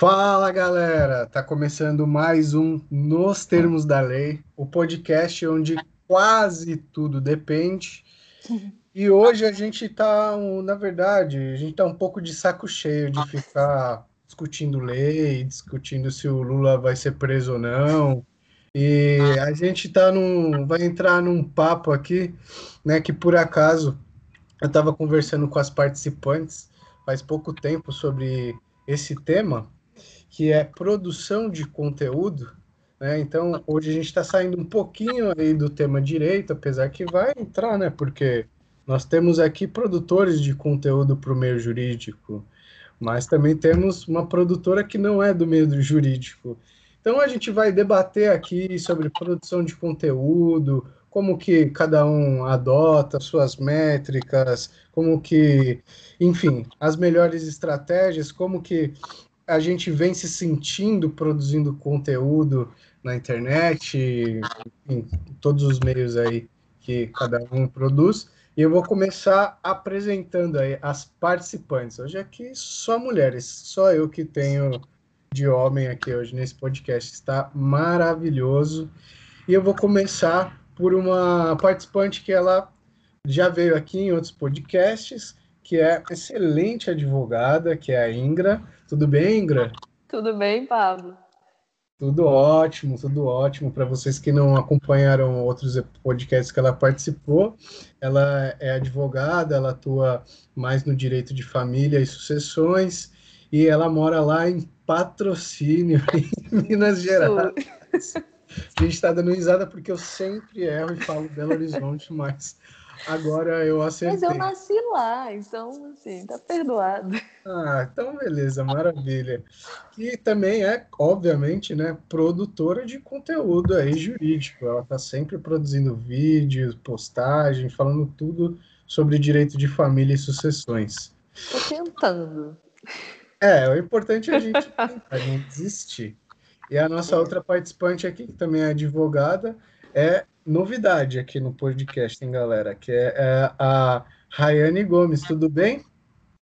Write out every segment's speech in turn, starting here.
Fala galera, tá começando mais um Nos Termos da Lei, o podcast onde quase tudo depende. E hoje a gente tá, na verdade, a gente tá um pouco de saco cheio de ficar discutindo lei, discutindo se o Lula vai ser preso ou não. E a gente tá num, vai entrar num papo aqui, né, que por acaso eu estava conversando com as participantes faz pouco tempo sobre esse tema, que é produção de conteúdo. Né? Então, hoje a gente está saindo um pouquinho aí do tema direito, apesar que vai entrar, né? Porque nós temos aqui produtores de conteúdo para o meio jurídico, mas também temos uma produtora que não é do meio jurídico. Então, a gente vai debater aqui sobre produção de conteúdo, como que cada um adota suas métricas, como que, enfim, as melhores estratégias, como que a gente vem se sentindo produzindo conteúdo na internet, em todos os meios aí que cada um produz. E eu vou começar apresentando aí as participantes. Hoje aqui só mulheres, só eu que tenho de homem aqui hoje nesse podcast. Está maravilhoso. E eu vou começar por uma participante que ela já veio aqui em outros podcasts, que é excelente advogada, que é a Ingra. Tudo bem, Ingra? Tudo bem, Pablo. Tudo ótimo, tudo ótimo. Para vocês que não acompanharam outros podcasts que ela participou, ela é advogada, ela atua mais no direito de família e sucessões, e ela mora lá em Patrocínio, em Minas Gerais. A gente está dando risada porque eu sempre erro e falo Belo Horizonte, mas agora eu acertei. Mas eu nasci lá, então, assim, tá perdoado. Ah, então beleza, maravilha. E também é, obviamente, né, produtora de conteúdo aí jurídico. Ela tá sempre produzindo vídeos, postagens, falando tudo sobre direito de família e sucessões. Tô tentando. É, o importante é a gente tentar, não desistir. E a nossa outra participante aqui, que também é advogada, é novidade aqui no podcast, hein, galera? Que é, é a Rayane Gomes. Tudo bem?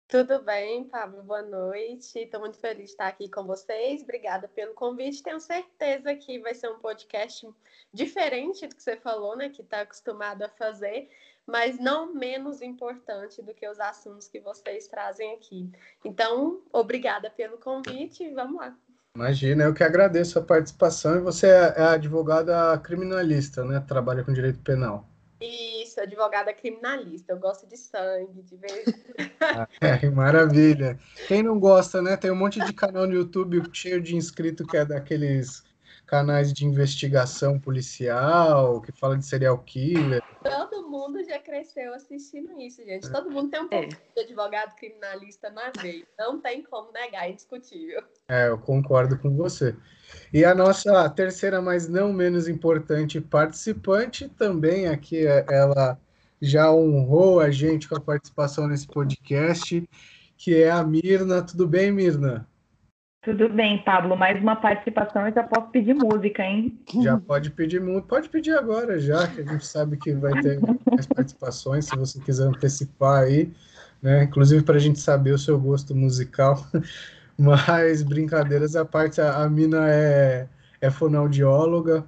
Tudo bem, Pablo. Boa noite. Estou muito feliz de estar aqui com vocês. Obrigada pelo convite. Tenho certeza que vai ser um podcast diferente do que você falou, né? Que está acostumado a fazer, mas não menos importante do que os assuntos que vocês trazem aqui. Então, obrigada pelo convite. Vamos lá. Imagina, eu que agradeço a participação. E você é, é advogada criminalista, né? Trabalha com direito penal. Isso, advogada criminalista. Eu gosto de sangue, de ver. é, maravilha. Quem não gosta, né? Tem um monte de canal no YouTube cheio de inscrito que é daqueles canais de investigação policial, que fala de serial killer. Todo mundo já cresceu assistindo isso, gente. Todo mundo tem um pouco é. de advogado criminalista na veia. Não tem como negar, é indiscutível. É, eu concordo com você. E a nossa terceira, mas não menos importante participante também aqui, é, ela já honrou a gente com a participação nesse podcast, que é a Mirna. Tudo bem, Mirna? Tudo bem, Pablo. Mais uma participação e já posso pedir música, hein? Já pode pedir música. Pode pedir agora, já que a gente sabe que vai ter mais participações, se você quiser antecipar aí, né? Inclusive para a gente saber o seu gosto musical. Mas brincadeiras à parte, a, Mina é, é fonoaudióloga.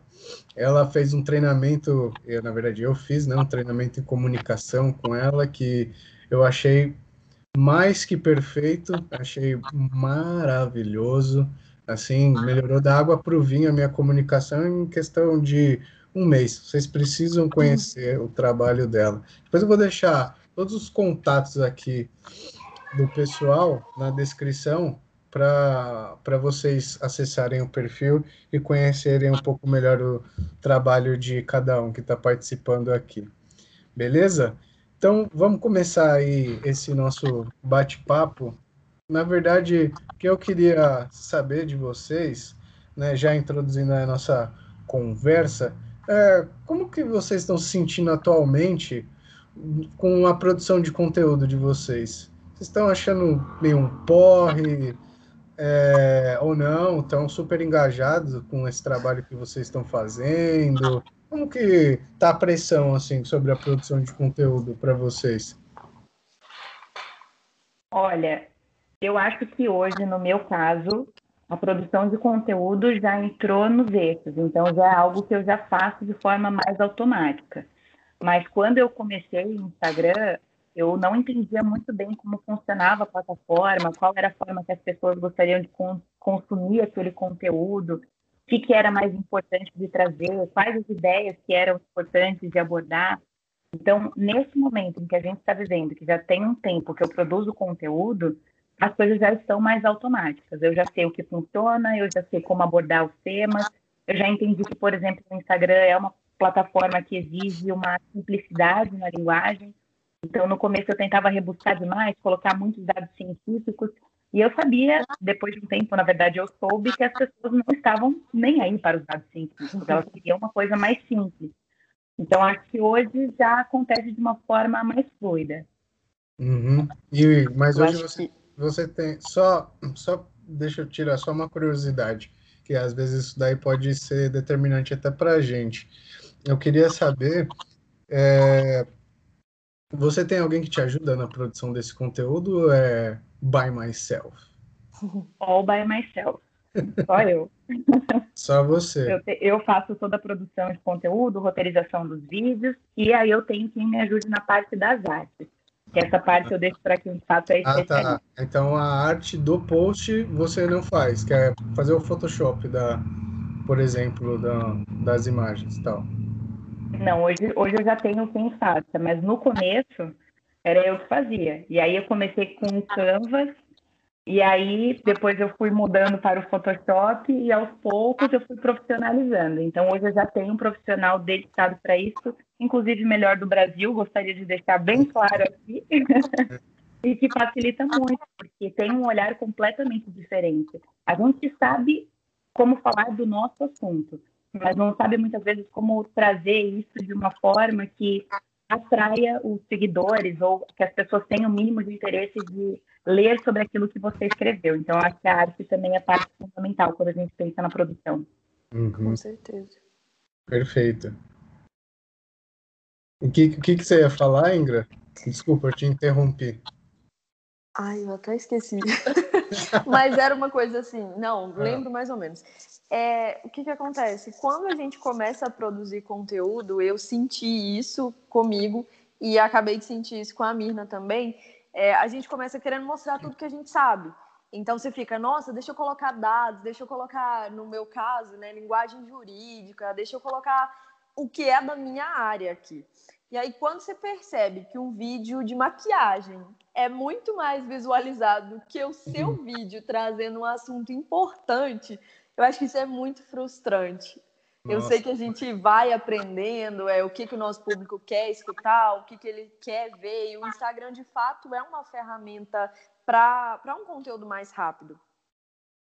Ela fez um treinamento, eu, na verdade eu fiz, né? Um treinamento em comunicação com ela que eu achei mais que perfeito, achei maravilhoso. Assim, melhorou da água para o vinho a minha comunicação em questão de um mês. Vocês precisam conhecer o trabalho dela. Depois eu vou deixar todos os contatos aqui do pessoal na descrição para vocês acessarem o perfil e conhecerem um pouco melhor o trabalho de cada um que está participando aqui. Beleza? Então, vamos começar aí esse nosso bate-papo. Na verdade, o que eu queria saber de vocês, né, já introduzindo a nossa conversa, é como que vocês estão se sentindo atualmente com a produção de conteúdo de vocês? Vocês estão achando meio um porre é, ou não? Estão super engajados com esse trabalho que vocês estão fazendo? Como que tá a pressão assim sobre a produção de conteúdo para vocês? Olha, eu acho que hoje, no meu caso, a produção de conteúdo já entrou nos eixos, então já é algo que eu já faço de forma mais automática. Mas quando eu comecei no Instagram, eu não entendia muito bem como funcionava a plataforma, qual era a forma que as pessoas gostariam de consumir aquele conteúdo, o que, que era mais importante de trazer, quais as ideias que eram importantes de abordar. Então, nesse momento em que a gente está vivendo, que já tem um tempo que eu produzo conteúdo, as coisas já estão mais automáticas. Eu já sei o que funciona, eu já sei como abordar os temas, eu já entendi que, por exemplo, o Instagram é uma plataforma que exige uma simplicidade na linguagem. Então, no começo eu tentava rebuscar demais, colocar muitos dados científicos, e eu sabia, depois de um tempo, na verdade, eu soube que as pessoas não estavam nem aí para os dados científicos, elas queriam uma coisa mais simples. Então, acho que hoje já acontece de uma forma mais fluida. Uhum. E, mas eu hoje você, que... você tem. Só, só deixa eu tirar só uma curiosidade, que às vezes isso daí pode ser determinante até para a gente. Eu queria saber. É, você tem alguém que te ajuda na produção desse conteúdo é by myself? All by myself. Só eu. Só você. Eu, eu, faço toda a produção de conteúdo, roteirização dos vídeos, e aí eu tenho quem me ajude na parte das artes. Que essa parte eu deixo para quem faça é Ah, tá. Então a arte do post você não faz, que é fazer o Photoshop da, por exemplo, da, das imagens e tal. Não, hoje, hoje eu já tenho quem faça, mas no começo era eu que fazia. E aí eu comecei com Canvas, e aí depois eu fui mudando para o Photoshop e aos poucos eu fui profissionalizando. Então hoje eu já tenho um profissional dedicado para isso, inclusive melhor do Brasil, gostaria de deixar bem claro aqui. e que facilita muito, porque tem um olhar completamente diferente. A gente sabe como falar do nosso assunto, mas não sabe muitas vezes como trazer isso de uma forma que atraia os seguidores ou que as pessoas tenham o mínimo de interesse de ler sobre aquilo que você escreveu. Então, acho que a arte também é parte fundamental quando a gente pensa na produção. Uhum. Com certeza. Perfeito. O que, que, que você ia falar, Ingra? Desculpa, eu te interrompi. Ai, eu até esqueci. Mas era uma coisa assim, não, ah. lembro mais ou menos. É, o que, que acontece? Quando a gente começa a produzir conteúdo, eu senti isso comigo e acabei de sentir isso com a Mirna também. É, a gente começa querendo mostrar tudo que a gente sabe. Então você fica, nossa, deixa eu colocar dados, deixa eu colocar, no meu caso, né, linguagem jurídica, deixa eu colocar o que é da minha área aqui. E aí, quando você percebe que um vídeo de maquiagem é muito mais visualizado que o seu uhum. vídeo trazendo um assunto importante, eu acho que isso é muito frustrante. Nossa. Eu sei que a gente vai aprendendo é, o que, que o nosso público quer escutar, o que, que ele quer ver, e o Instagram, de fato, é uma ferramenta para um conteúdo mais rápido.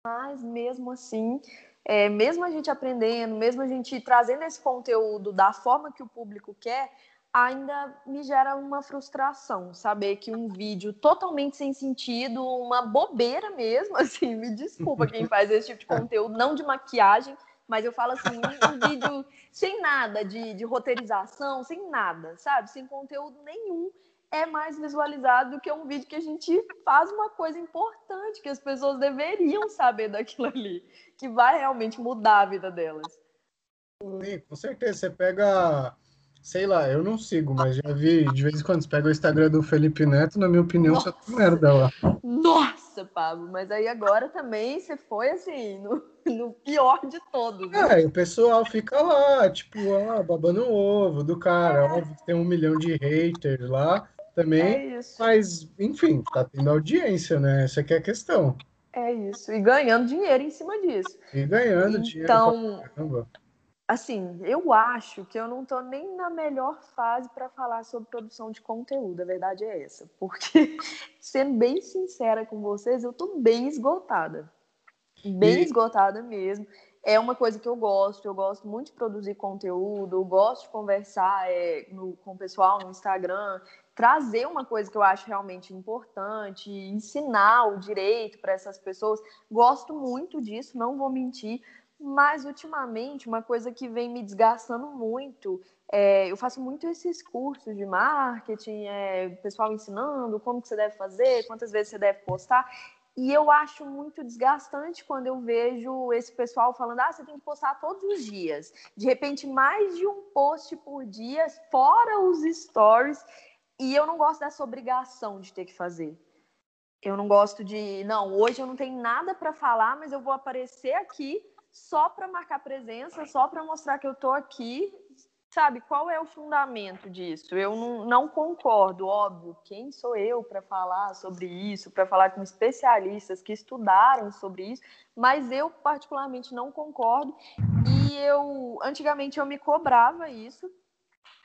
Mas, mesmo assim, é, mesmo a gente aprendendo, mesmo a gente trazendo esse conteúdo da forma que o público quer, ainda me gera uma frustração saber que um vídeo totalmente sem sentido, uma bobeira mesmo, assim, me desculpa quem faz esse tipo de conteúdo, não de maquiagem, mas eu falo assim, um, vídeo sem nada de, de roteirização, sem nada, sabe? Sem conteúdo nenhum, é mais visualizado do que um vídeo que a gente faz uma coisa importante, que as pessoas deveriam saber daquilo ali, que vai realmente mudar a vida delas. Com certeza. Você pega Sei lá, eu não sigo, mas já vi de vez em quando você pega o Instagram do Felipe Neto, na minha opinião, Nossa. só tem merda lá. Nossa, Pablo, mas aí agora também você foi assim, no, no pior de todos. Né? É, o pessoal fica lá, tipo, ó, babando o ovo do cara. É. Óbvio que tem um milhão de haters lá também. É isso. Mas, enfim, tá tendo audiência, né? Essa aqui é a questão. É isso. E ganhando dinheiro em cima disso. E ganhando então, dinheiro. Então assim, eu acho que eu não estou nem na melhor fase para falar sobre produção de conteúdo, a verdade é essa. Porque, sendo bem sincera com vocês, eu estou bem esgotada. Bem e... esgotada mesmo. É uma coisa que eu gosto, eu gosto muito de produzir conteúdo, eu gosto de conversar é, no, com o pessoal no Instagram, trazer uma coisa que eu acho realmente importante, ensinar o direito para essas pessoas. Gosto muito disso, não vou mentir, mas ultimamente, uma coisa que vem me desgastando muito, é, eu faço muito esses cursos de marketing, é, pessoal ensinando como que você deve fazer, quantas vezes você deve postar. E eu acho muito desgastante quando eu vejo esse pessoal falando: ah, você tem que postar todos os dias. De repente, mais de um post por dia, fora os stories. E eu não gosto dessa obrigação de ter que fazer. Eu não gosto de, não, hoje eu não tenho nada para falar, mas eu vou aparecer aqui só para marcar presença, só para mostrar que eu estou aqui sabe, qual é o fundamento disso? Eu não, não concordo, óbvio. Quem sou eu para falar sobre isso, para falar com especialistas que estudaram sobre isso? Mas eu, particularmente, não concordo. E eu, antigamente, eu me cobrava isso.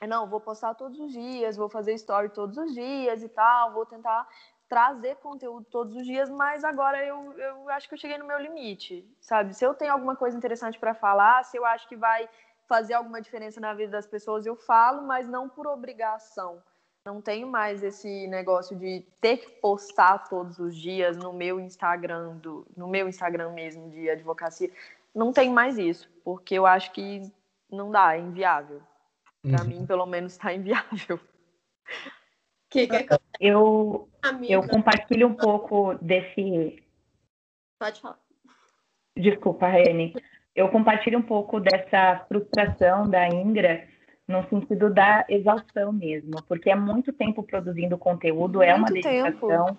Não, vou postar todos os dias, vou fazer story todos os dias e tal, vou tentar trazer conteúdo todos os dias, mas agora eu, eu acho que eu cheguei no meu limite, sabe? Se eu tenho alguma coisa interessante para falar, se eu acho que vai fazer alguma diferença na vida das pessoas, eu falo, mas não por obrigação. Não tenho mais esse negócio de ter que postar todos os dias no meu Instagram, do, no meu Instagram mesmo de advocacia. Não tem mais isso, porque eu acho que não dá, é inviável. Para uhum. mim, pelo menos, está inviável. Que que é eu, eu compartilho um pouco desse. Pode falar. Desculpa, Rene eu compartilho um pouco dessa frustração da Ingra no sentido da exaustão mesmo, porque é muito tempo produzindo conteúdo, muito é uma dedicação.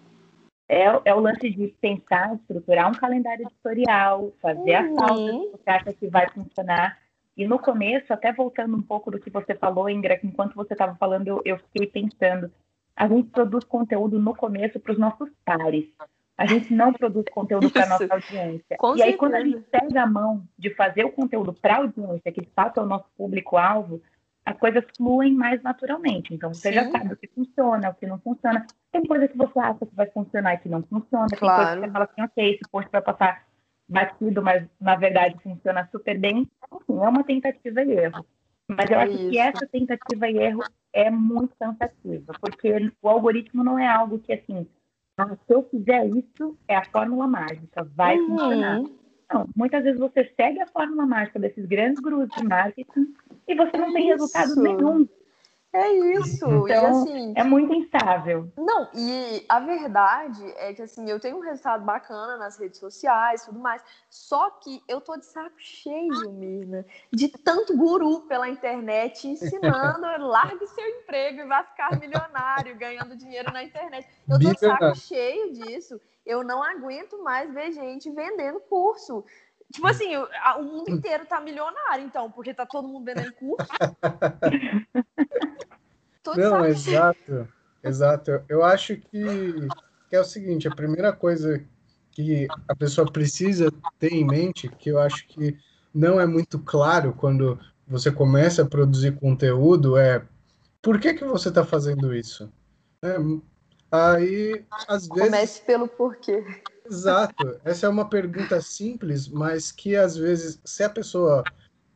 É, é, o lance de pensar, estruturar um calendário editorial, fazer uhum. a pauta que você acha que vai funcionar. E no começo, até voltando um pouco do que você falou, Ingra, enquanto você estava falando, eu, eu fiquei pensando. A gente produz conteúdo no começo para os nossos pares. A gente não produz conteúdo para nossa audiência. Com e certeza. aí, quando a gente pega a mão de fazer o conteúdo para a audiência, que de fato é o nosso público-alvo, as coisas fluem mais naturalmente. Então, você Sim. já sabe o que funciona, o que não funciona. Tem coisa que você acha que vai funcionar e que não funciona. Tem claro. coisa que você fala assim, ok, esse post vai passar batido, mas na verdade funciona super bem. Enfim, é uma tentativa e erro. Mas eu é acho isso. que essa tentativa e erro é muito cansativa, porque o algoritmo não é algo que, assim, ah, se eu fizer isso, é a fórmula mágica, vai uhum. funcionar. Não, muitas vezes você segue a fórmula mágica desses grandes grupos de marketing e você não tem resultado nenhum. É isso. Então, e, assim, é muito instável. Não, e a verdade é que assim, eu tenho um resultado bacana nas redes sociais tudo mais. Só que eu tô de saco cheio, Mirna, de tanto guru pela internet ensinando, largue seu emprego e vá ficar milionário, ganhando dinheiro na internet. Eu tô de saco cheio disso. Eu não aguento mais ver gente vendendo curso. Tipo assim, o, a, o mundo inteiro tá milionário, então, porque tá todo mundo vendendo curso. Não, exato, exato. Eu acho que, que é o seguinte, a primeira coisa que a pessoa precisa ter em mente, que eu acho que não é muito claro quando você começa a produzir conteúdo, é por que, que você está fazendo isso? É, aí, às vezes... Comece pelo porquê. Exato. Essa é uma pergunta simples, mas que às vezes, se a pessoa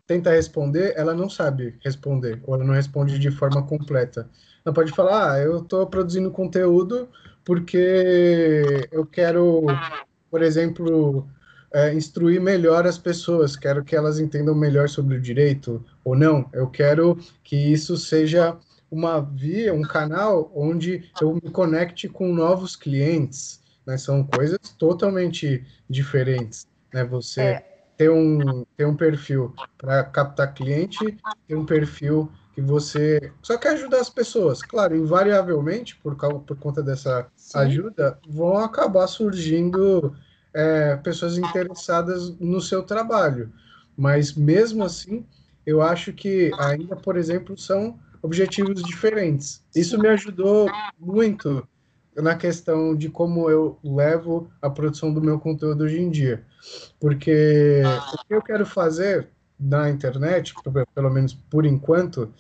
tenta responder, ela não sabe responder, ou ela não responde de forma completa. Ela pode falar, ah, eu estou produzindo conteúdo porque eu quero, por exemplo, é, instruir melhor as pessoas, quero que elas entendam melhor sobre o direito, ou não, eu quero que isso seja uma via, um canal onde eu me conecte com novos clientes, né? São coisas totalmente diferentes, né? Você é. Ter um ter um perfil para captar cliente, ter um perfil que você só quer ajudar as pessoas. Claro, invariavelmente por causa por conta dessa Sim. ajuda vão acabar surgindo é, pessoas interessadas no seu trabalho. Mas mesmo assim, eu acho que ainda, por exemplo, são objetivos diferentes. Isso me ajudou muito na questão de como eu levo a produção do meu conteúdo hoje em dia. Porque o que eu quero fazer na internet, pelo menos por enquanto,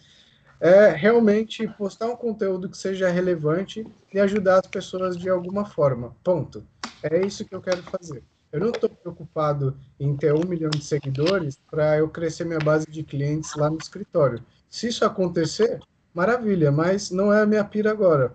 é realmente postar um conteúdo que seja relevante e ajudar as pessoas de alguma forma. Ponto. É isso que eu quero fazer. Eu não estou preocupado em ter um milhão de seguidores para eu crescer minha base de clientes lá no escritório. Se isso acontecer, maravilha, mas não é a minha pira agora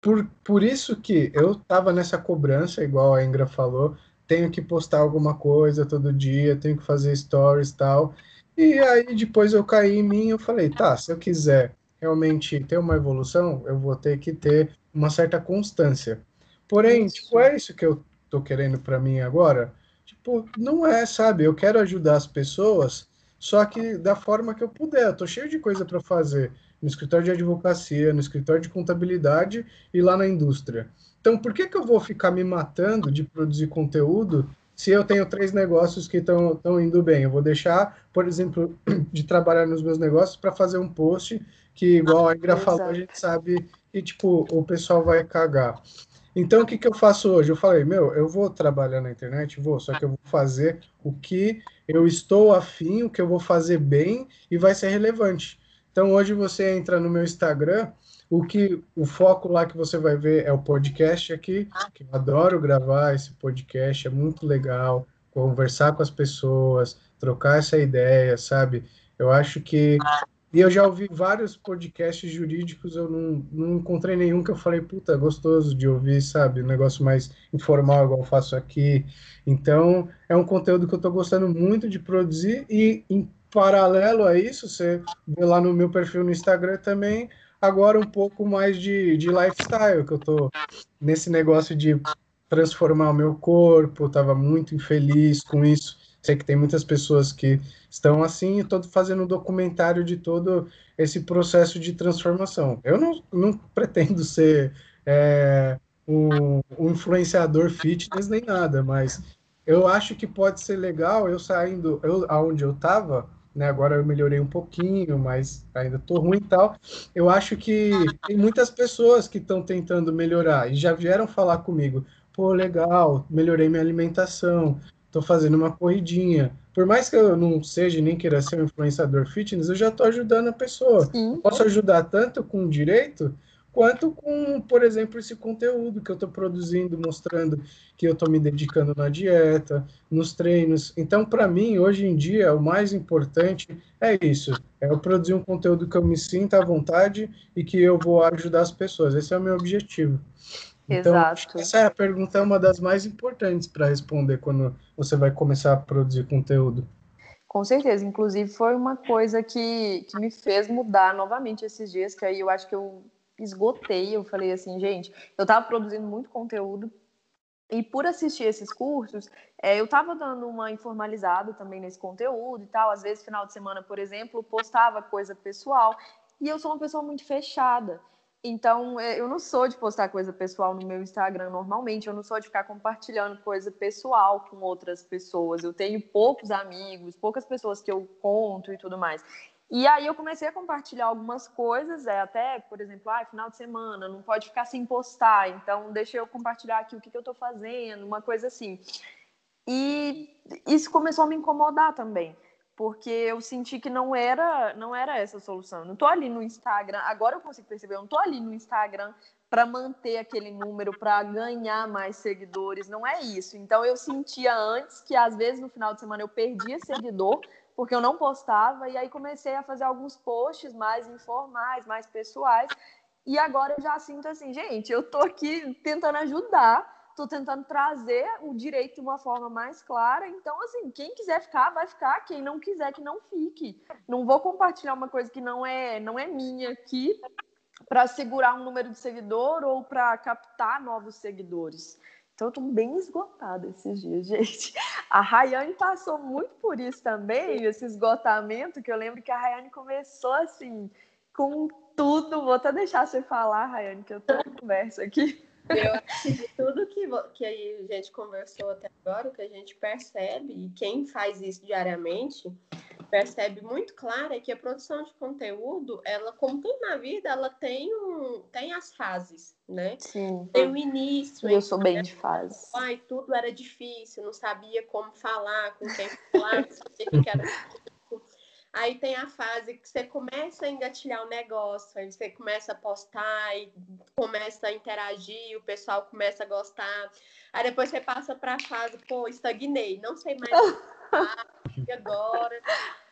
por, por isso que eu tava nessa cobrança, igual a Ingra falou, tenho que postar alguma coisa todo dia, tenho que fazer stories e tal. E aí depois eu caí em mim e eu falei, tá, se eu quiser realmente ter uma evolução, eu vou ter que ter uma certa constância. Porém, isso. tipo, é isso que eu tô querendo para mim agora? Tipo, não é, sabe? Eu quero ajudar as pessoas, só que da forma que eu puder. Eu tô cheio de coisa para fazer no escritório de advocacia, no escritório de contabilidade e lá na indústria. Então, por que, que eu vou ficar me matando de produzir conteúdo se eu tenho três negócios que estão indo bem? Eu vou deixar, por exemplo, de trabalhar nos meus negócios para fazer um post que, igual a Ingra falou, a gente sabe que tipo, o pessoal vai cagar. Então, o que, que eu faço hoje? Eu falei, meu, eu vou trabalhar na internet, vou, só que eu vou fazer o que eu estou afim, o que eu vou fazer bem e vai ser relevante. Então, hoje você entra no meu Instagram, o que o foco lá que você vai ver é o podcast aqui, que eu adoro gravar esse podcast, é muito legal conversar com as pessoas, trocar essa ideia, sabe? Eu acho que e eu já ouvi vários podcasts jurídicos, eu não, não encontrei nenhum que eu falei, puta, gostoso de ouvir, sabe? Um negócio mais informal, igual eu faço aqui. Então, é um conteúdo que eu estou gostando muito de produzir e, em paralelo a isso, você vê lá no meu perfil no Instagram também, agora um pouco mais de, de lifestyle, que eu estou nesse negócio de transformar o meu corpo, estava muito infeliz com isso. Sei que tem muitas pessoas que estão assim, estou fazendo um documentário de todo esse processo de transformação. Eu não, não pretendo ser é, um, um, influenciador fitness nem nada, mas eu acho que pode ser legal eu saindo, eu, aonde eu estava, né, agora eu melhorei um pouquinho, mas ainda estou ruim e tal. Eu acho que tem muitas pessoas que estão tentando melhorar e já vieram falar comigo. Pô, legal, melhorei minha alimentação, estou fazendo uma corridinha, por mais que eu não seja nem queira ser um influenciador fitness, eu já estou ajudando a pessoa. Sim. Posso ajudar tanto com direito quanto com, por exemplo, esse conteúdo que eu estou produzindo, mostrando que eu estou me dedicando na dieta, nos treinos. Então, para mim, hoje em dia, o mais importante é isso: é eu produzir um conteúdo que eu me sinta à vontade e que eu vou ajudar as pessoas. Esse é o meu objetivo. Então, Exato. essa é a pergunta é uma das mais importantes para responder quando você vai começar a produzir conteúdo. Com certeza, inclusive foi uma coisa que, que me fez mudar novamente esses dias, que aí eu acho que eu esgotei, eu falei assim, gente, eu estava produzindo muito conteúdo e por assistir esses cursos, é, eu estava dando uma informalizada também nesse conteúdo e tal, às vezes final de semana, por exemplo, postava coisa pessoal, e eu sou uma pessoa muito fechada. Então, é, eu não sou de postar coisa pessoal no meu Instagram normalmente, eu não sou de ficar compartilhando coisa pessoal com outras pessoas. Eu tenho poucos amigos, poucas pessoas que eu conto e tudo mais. E aí eu comecei a compartilhar algumas coisas, é, até, por exemplo, ah, final de semana, não pode ficar sem postar, então deixa eu compartilhar aqui o que, que eu estou fazendo, uma coisa assim. E isso começou a me incomodar também porque eu senti que não era não era essa a solução. Eu não tô ali no Instagram, agora eu consigo perceber, eu não tô ali no Instagram para manter aquele número, para ganhar mais seguidores, não é isso. Então eu sentia antes que às vezes no final de semana eu perdia seguidor porque eu não postava e aí comecei a fazer alguns posts mais informais, mais pessoais. E agora eu já sinto assim, gente, eu tô aqui tentando ajudar Estou tentando trazer o direito de uma forma mais clara. Então, assim, quem quiser ficar, vai ficar. Quem não quiser, que não fique. Não vou compartilhar uma coisa que não é, não é minha aqui para segurar um número de seguidor ou para captar novos seguidores. Então, eu tô bem esgotada esses dias, gente. A Rayane passou muito por isso também, esse esgotamento, que eu lembro que a Rayane começou assim, com tudo. Vou até deixar você falar, Rayane, que eu tô em conversa aqui. Eu acho que de tudo que, que a gente conversou até agora, o que a gente percebe, e quem faz isso diariamente, percebe muito claro é que a produção de conteúdo, ela, como tudo na vida, ela tem, um, tem as fases, né? Sim. Tem o início. Eu sou bem de fase. Ai, tudo era difícil, não sabia como falar, com quem falar, não sabia o que era Aí tem a fase que você começa a engatilhar o negócio, aí você começa a postar e começa a interagir, o pessoal começa a gostar. Aí depois você passa para a fase, pô, estagnei, não sei mais e agora.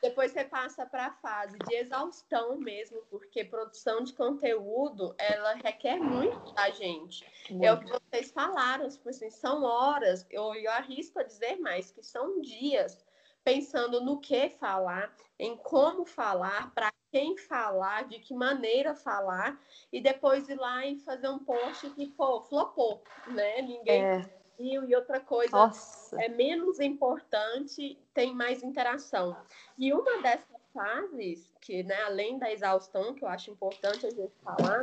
Depois você passa para a fase de exaustão mesmo, porque produção de conteúdo, ela requer muito da gente. Muito. É o que vocês falaram, tipo assim, são horas, eu, eu arrisco a dizer mais, que são dias pensando no que falar, em como falar, para quem falar, de que maneira falar, e depois ir lá e fazer um post que, pô, flopou, né? Ninguém. É. view e outra coisa Nossa. é menos importante, tem mais interação. E uma dessas fases, que né, além da exaustão, que eu acho importante a gente falar,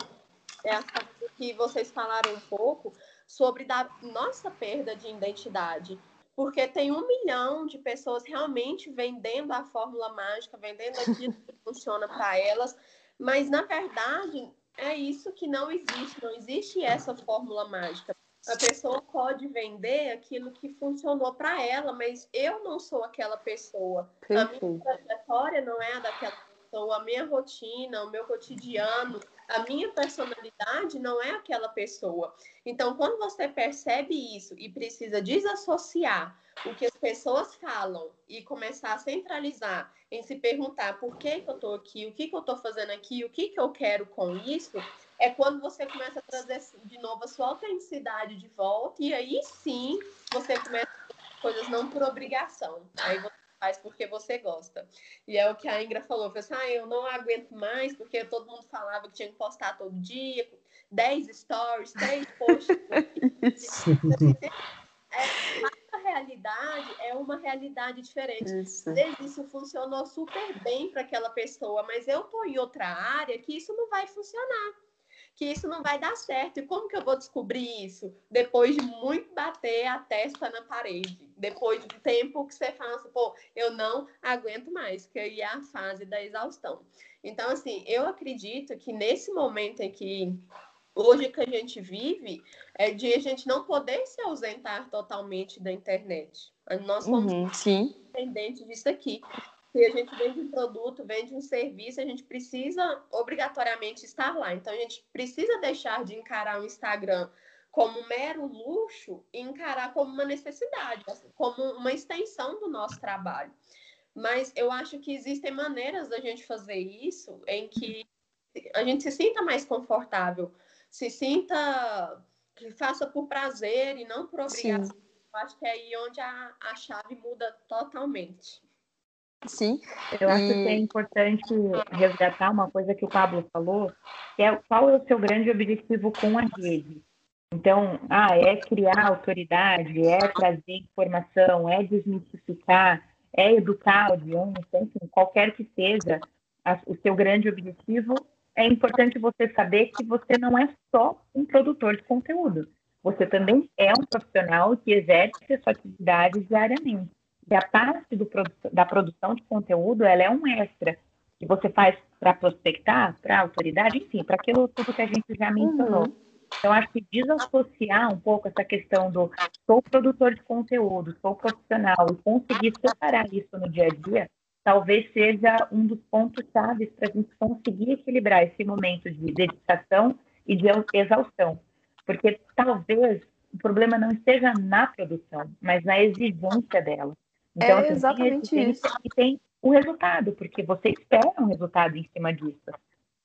é a fase que vocês falaram um pouco sobre da nossa perda de identidade. Porque tem um milhão de pessoas realmente vendendo a fórmula mágica, vendendo aquilo que funciona para elas, mas na verdade é isso que não existe, não existe essa fórmula mágica. A pessoa pode vender aquilo que funcionou para ela, mas eu não sou aquela pessoa. Perfeito. A minha trajetória não é a daquela pessoa, a minha rotina, o meu cotidiano, a minha personalidade não é aquela pessoa. Então, quando você percebe isso e precisa desassociar o que as pessoas falam e começar a centralizar em se perguntar por que, que eu estou aqui, o que, que eu estou fazendo aqui, o que, que eu quero com isso, é quando você começa a trazer de novo a sua autenticidade de volta, e aí sim você começa a fazer coisas não por obrigação. Aí você faz porque você gosta. E é o que a Ingra falou, falou assim, ah, eu não aguento mais, porque todo mundo falava que tinha que postar todo dia, 10 stories, 10 posts. é, a realidade é uma realidade diferente. Isso. Às vezes isso funcionou super bem para aquela pessoa, mas eu tô em outra área que isso não vai funcionar que isso não vai dar certo. E como que eu vou descobrir isso? Depois de muito bater a testa na parede. Depois do tempo que você fala assim, pô, eu não aguento mais, que aí é a fase da exaustão. Então, assim, eu acredito que nesse momento em que hoje que a gente vive, é de a gente não poder se ausentar totalmente da internet. Nós somos Uhum, dependentes disso aqui se a gente vende um produto, vende um serviço, a gente precisa obrigatoriamente estar lá. Então, a gente precisa deixar de encarar o Instagram como um mero luxo e encarar como uma necessidade, assim, como uma extensão do nosso trabalho. Mas eu acho que existem maneiras da gente fazer isso em que a gente se sinta mais confortável, se sinta que faça por prazer e não por obrigação. Sim. Eu acho que é aí onde a, a chave muda totalmente. Sim. Eu acho E- que é importante resgatar uma coisa que o Pablo falou, que é qual é o seu grande objetivo com a rede. Então, ah, é criar autoridade, é trazer informação, é desmistificar, é educar a audiência, enfim, qualquer que seja a- o seu grande objetivo, é importante você saber que você não é só um produtor de conteúdo. Você também é um profissional que exerce a sua atividade diariamente. E a parte do da produção de conteúdo, ela é um extra que você faz para prospectar, para autoridade, enfim, para aquilo tudo que a gente já mencionou. Uhum. Então, acho que desassociar um pouco essa questão do sou produtor de conteúdo, sou profissional, e conseguir separar isso no dia a dia, talvez seja um dos pontos chaves para a gente conseguir equilibrar esse momento de dedicação e de exaustão. Porque talvez o problema não esteja na produção, mas na exigência dela. Então, É assim, tem exatamente exigência E tem o resultado, porque você espera um resultado em cima disso.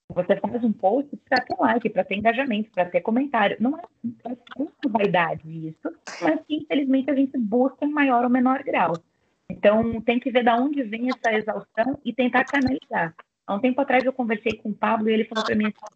Você faz um post para ter like, para ter engajamento, para ter comentário. Não é, é muito vaidade isso, mas que infelizmente a gente busca em maior ou menor grau. Então tem que ver de onde vem essa exaustão e tentar canalizar. Há um tempo atrás eu conversei com o Pablo e ele falou para mim assim,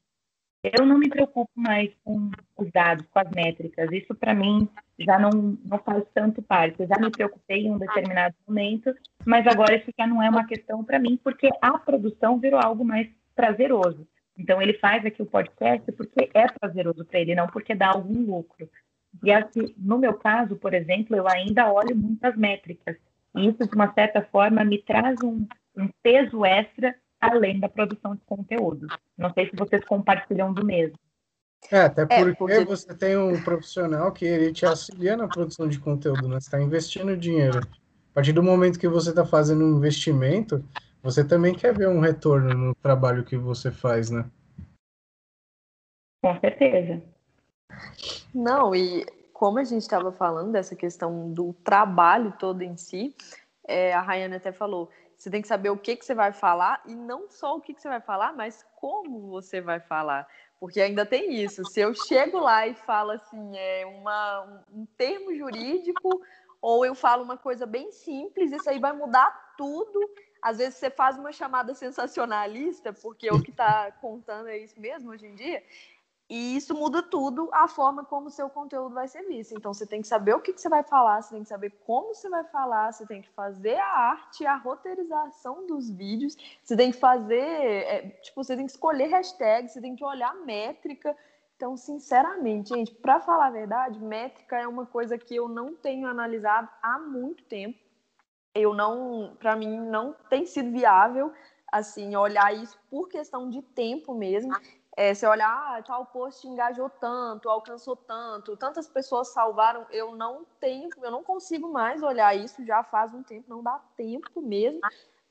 eu não me preocupo mais com os dados, com as métricas. Isso para mim já não, não faz tanto parte. Eu já me preocupei em um determinado momento, mas agora isso já não é uma questão para mim, porque a produção virou algo mais prazeroso. Então ele faz aqui o podcast porque é prazeroso para ele, não porque dá algum lucro. E assim, no meu caso, por exemplo, eu ainda olho muitas métricas. E isso, de uma certa forma, me traz um, um peso extra além da produção de conteúdo. Não sei se vocês compartilham do mesmo. É, até porque, É, porque- você tem um profissional que ele te auxilia na produção de conteúdo, né? Você está investindo dinheiro. A partir do momento que você está fazendo um investimento, você também quer ver um retorno no trabalho que você faz, né? Com certeza. Não, e como a gente estava falando dessa questão do trabalho todo em si, é, a Rayane até falou, você tem que saber o que, que você vai falar e não só o que, que você vai falar, mas como você vai falar. Porque ainda tem isso. Se eu chego lá e falo assim, é uma, um, um termo jurídico, ou eu falo uma coisa bem simples, isso aí vai mudar tudo. Às vezes você faz uma chamada sensacionalista, porque o que está contando é isso mesmo hoje em dia, E isso muda tudo a forma como o seu conteúdo vai ser visto. Então, você tem que saber o que, que, você vai falar, você tem que saber como você vai falar, você tem que fazer a arte, a roteirização dos vídeos, você tem que fazer, é, tipo, você tem que escolher hashtags, você tem que olhar métrica. Então, sinceramente, gente, para falar a verdade, métrica é uma coisa que eu não tenho analisado há muito tempo. Eu não, para mim, não tem sido viável assim, olhar isso por questão de tempo mesmo. É, você olhar, ah, tal post engajou tanto, alcançou tanto, tantas pessoas salvaram, eu não tenho, eu não consigo mais olhar isso, já faz um tempo, não dá tempo mesmo.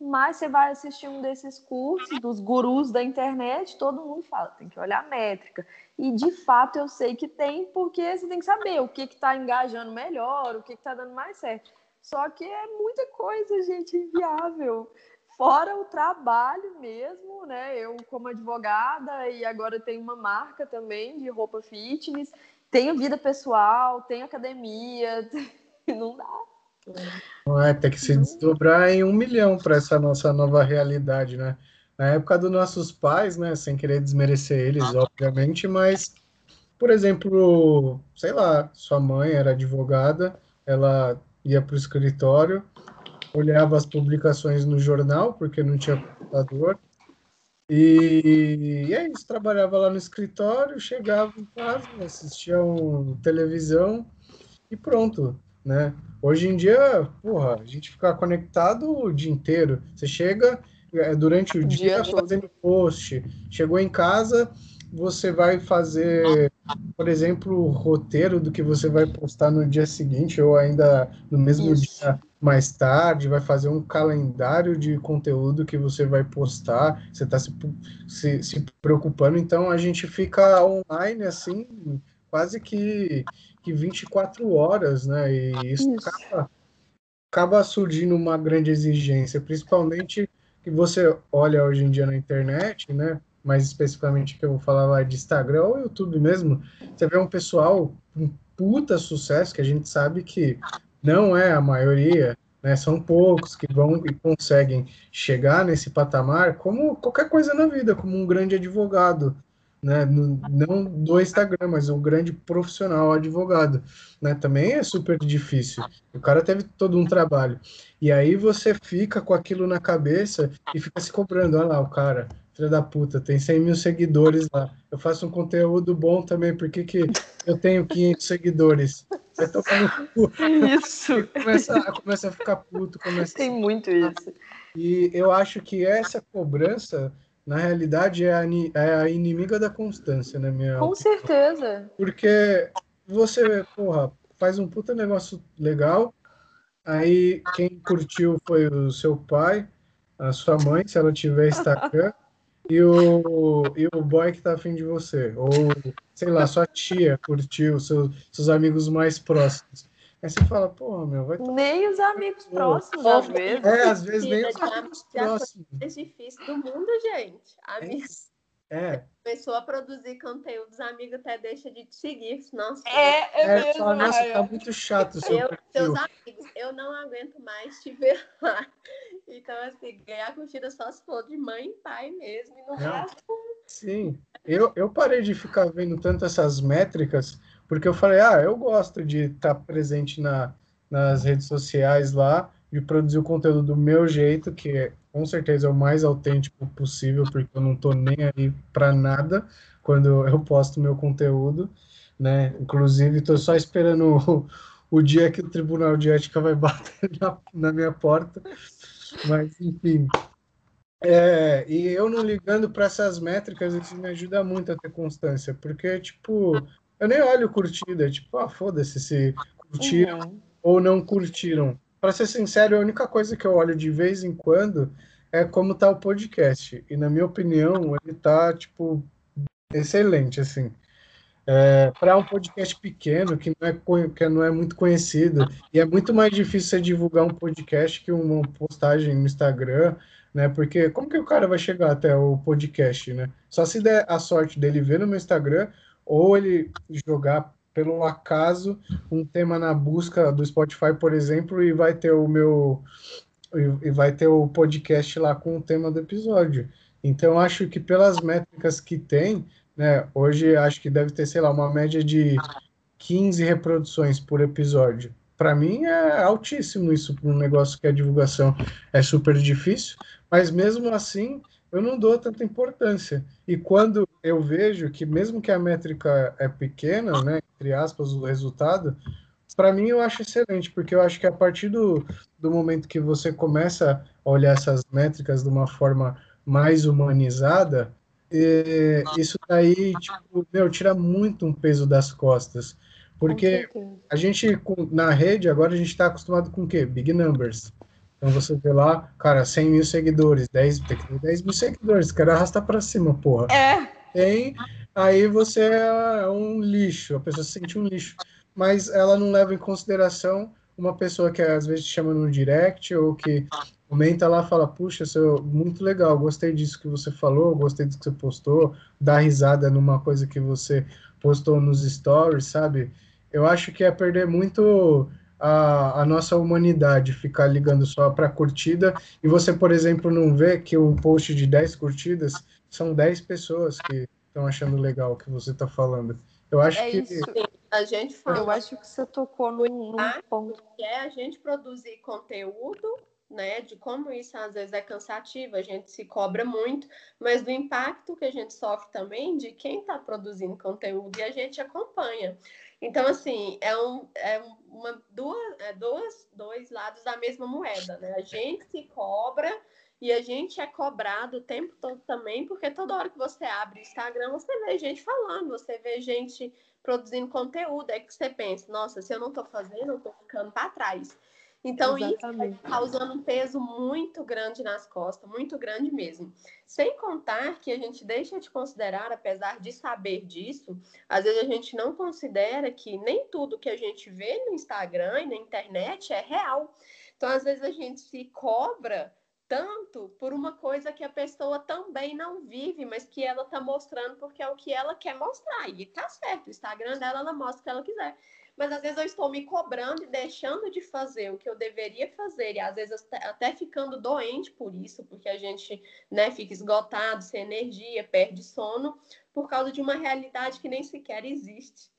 Mas você vai assistir um desses cursos dos gurus da internet, todo mundo fala, tem que olhar a métrica. E de fato eu sei que tem, porque você tem que saber o que está engajando melhor, o que está dando mais certo. Só que é muita coisa, gente, inviável fora o trabalho mesmo, né? Eu como advogada e agora tenho uma marca também de roupa fitness, tenho vida pessoal, tenho academia, não dá. É, tem que se desdobrar em um milhão para essa nossa nova realidade, né? Na época dos nossos pais, né? Sem querer desmerecer eles, obviamente, mas, por exemplo, sei lá, sua mãe era advogada, ela ia para o escritório, olhava as publicações no jornal, porque não tinha computador. E, e é isso, trabalhava lá no escritório, chegava em casa, assistia um, televisão e pronto, né? Hoje em dia, porra, a gente fica conectado o dia inteiro. Você chega é, durante o, dia, dia fazendo post, chegou em casa, você vai fazer, por exemplo, o roteiro do que você vai postar no dia seguinte ou ainda no mesmo Isso. dia mais tarde, vai fazer um calendário de conteúdo que você vai postar, você está se, se, se, preocupando, então a gente fica online assim, quase que, que 24 horas, né? E isso, isso. Acaba, acaba surgindo uma grande exigência, principalmente que você olha hoje em dia na internet, né? mais especificamente que eu vou falar lá de Instagram ou YouTube mesmo, você vê um pessoal com puta sucesso, que a gente sabe que não é a maioria, né? São poucos que vão e conseguem chegar nesse patamar, como qualquer coisa na vida, como um grande advogado, né? Não do Instagram, mas um grande profissional advogado, né? Também é super difícil. O cara teve todo um trabalho. E aí você fica com aquilo na cabeça e fica se cobrando, olha lá o cara, filha da puta, tem 100 mil seguidores lá. Eu faço um conteúdo bom também, por que, que eu tenho 500 seguidores? Vai no cu. Isso. começa, começa a ficar puto. Começa tem muito isso. E eu acho que essa cobrança, na realidade, é a, é a inimiga da constância, né, minha Com opinião. certeza. Porque você, porra, faz um puta negócio legal, aí quem curtiu foi o seu pai, a sua mãe, se ela tiver Instagram, e o, e o boy que tá afim de você. Ou, sei lá, sua tia curtiu, seu, seus amigos mais próximos. Aí você fala, pô, meu, vai Nem os amigos pô, próximos, às vezes. É, às vezes nem os amigos próximos. É difícil do mundo, gente. Amigos. É. Começou a produzir conteúdo, os amigos até deixam de te seguir. Nossa, é, é, é mesmo. Fala, Nossa, tá muito chato o seu eu, Seus amigos, eu não aguento mais te ver lá. Então, assim, ganhar curtida só se for de mãe e pai mesmo. E no resto. Sim. Eu, eu parei de ficar vendo tanto essas métricas, porque eu falei, ah, eu gosto de estar tá presente na, nas redes sociais lá, de produzir o conteúdo do meu jeito, que é, com certeza é o mais autêntico possível, porque eu não tô nem aí para nada quando eu posto meu conteúdo, né? Inclusive, tô só esperando o, o dia que o Tribunal de Ética vai bater na, na minha porta. Mas, enfim. É, e eu não ligando para essas métricas, isso me ajuda muito a ter constância, porque, tipo, eu nem olho curtida, tipo, ah, foda-se se curtiram uhum. ou não curtiram para ser sincero, a única coisa que eu olho de vez em quando é como tá o podcast. E na minha opinião, ele tá tipo excelente assim. É, para um podcast pequeno que não, é, que não é muito conhecido e é muito mais difícil você divulgar um podcast que uma postagem no Instagram, né? Porque como que o cara vai chegar até o podcast, né? Só se der a sorte dele ver no meu Instagram ou ele jogar pelo acaso um tema na busca do Spotify, por exemplo, e vai ter o meu e vai ter o podcast lá com o tema do episódio. Então acho que pelas métricas que tem, né? Hoje acho que deve ter, sei lá, uma média de 15 reproduções por episódio. Para mim é altíssimo isso para um negócio que a divulgação é super difícil, mas mesmo assim eu não dou tanta importância. E quando eu vejo que mesmo que a métrica é pequena, né, entre aspas, o resultado, para mim eu acho excelente, porque eu acho que a partir do, do momento que você começa a olhar essas métricas de uma forma mais humanizada, e isso daí, tipo, meu, tira muito um peso das costas. Porque a gente, na rede, agora a gente está acostumado com o quê? Big numbers. Então você vê lá, cara, 100 mil seguidores, 10, 10 mil seguidores, quero arrastar para cima, porra. É. Tem, aí você é um lixo, a pessoa se sente um lixo. Mas ela não leva em consideração uma pessoa que às vezes te chama no direct ou que comenta lá fala, puxa, seu, muito legal, gostei disso que você falou, gostei disso que você postou, dá risada numa coisa que você postou nos stories, sabe? Eu acho que é perder muito a, a nossa humanidade, ficar ligando só para curtida, e você, por exemplo, não vê que um post de 10 curtidas são 10 pessoas que estão achando legal o que você está falando. Eu acho é que... Isso. A gente fala. Eu acho que você tocou num, num ponto. Que é a gente produzir conteúdo né, de como isso às vezes é cansativo, a gente se cobra muito, mas do impacto que a gente sofre também de quem está produzindo conteúdo e a gente acompanha. Então, assim, é, um, é uma, duas, é duas, dois lados da mesma moeda, né? A gente se cobra e a gente é cobrado o tempo todo também, porque toda hora que você abre o Instagram, você vê gente falando, você vê gente produzindo conteúdo, é que você pensa, nossa, se eu não estou fazendo, eu estou ficando para trás. Então, Exatamente. isso causando um peso muito grande nas costas, muito grande mesmo. Sem contar que a gente deixa de considerar, apesar de saber disso, às vezes a gente não considera que nem tudo que a gente vê no Instagram e na internet é real. Então, às vezes a gente se cobra tanto por uma coisa que a pessoa também não vive, mas que ela está mostrando porque é o que ela quer mostrar. E tá certo, o Instagram dela, ela mostra o que ela quiser mas às vezes eu estou me cobrando e deixando de fazer o que eu deveria fazer, e às vezes até ficando doente por isso, porque a gente né, fica esgotado, sem energia, perde sono, por causa de uma realidade que nem sequer existe.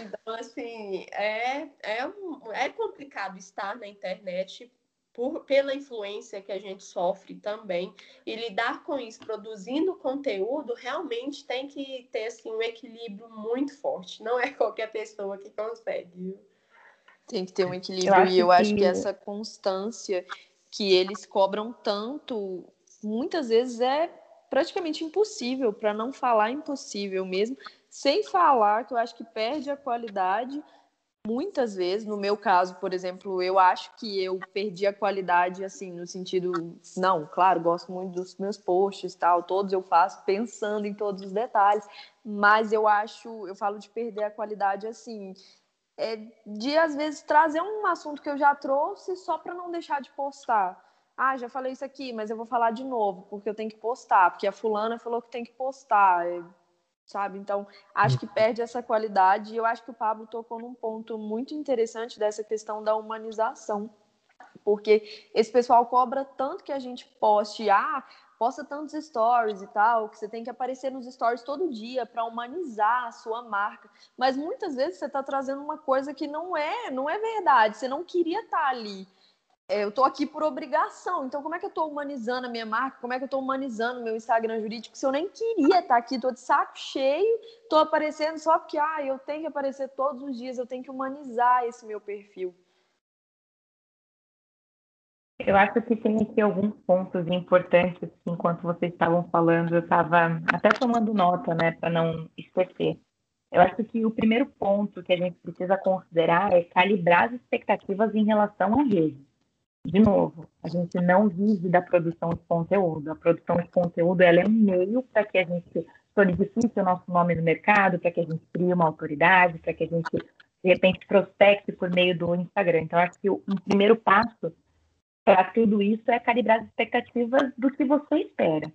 Então, assim, é, é, é complicado estar na internet por, pela influência que a gente sofre também, e lidar com isso, produzindo conteúdo, realmente tem que ter assim, um equilíbrio muito forte. Não é qualquer pessoa que consegue. Tem que ter um equilíbrio, eu e eu que... acho que essa constância que eles cobram tanto, muitas vezes é praticamente impossível, para não falar impossível mesmo, sem falar que eu acho que perde a qualidade muitas vezes, no meu caso, por exemplo, eu acho que eu perdi a qualidade, assim, no sentido, não, claro, gosto muito dos meus posts, tal, todos eu faço pensando em todos os detalhes, mas eu acho, eu falo de perder a qualidade, assim, é de às vezes trazer um assunto que eu já trouxe só para não deixar de postar. Ah, já falei isso aqui, mas eu vou falar de novo, porque eu tenho que postar, porque a fulana falou que tem que postar. Sabe? Então, acho que perde essa qualidade e eu acho que o Pablo tocou num ponto muito interessante dessa questão da humanização. Porque esse pessoal cobra tanto que a gente poste, ah, posta tantos stories e tal, que você tem que aparecer nos stories todo dia para humanizar a sua marca. Mas muitas vezes você está trazendo uma coisa que não é, não é verdade, você não queria estar tá ali eu estou aqui por obrigação. Então, como é que eu estou humanizando a minha marca? Como é que eu estou humanizando o meu Instagram jurídico se eu nem queria estar tá aqui? Estou de saco cheio, estou aparecendo só porque ah, eu tenho que aparecer todos os dias, eu tenho que humanizar esse meu perfil. Eu acho que tem aqui alguns pontos importantes. Enquanto vocês estavam falando, eu estava até tomando nota, né, para não esquecer. Eu acho que o primeiro ponto que a gente precisa considerar é calibrar as expectativas em relação à rede de novo, a gente não vive da produção de conteúdo. A produção de conteúdo ela é um meio para que a gente solidifique o nosso nome no mercado, para que a gente crie uma autoridade, para que a gente, de repente, prospecte por meio do Instagram. Então, acho que o um primeiro passo para tudo isso é calibrar as expectativas do que você espera.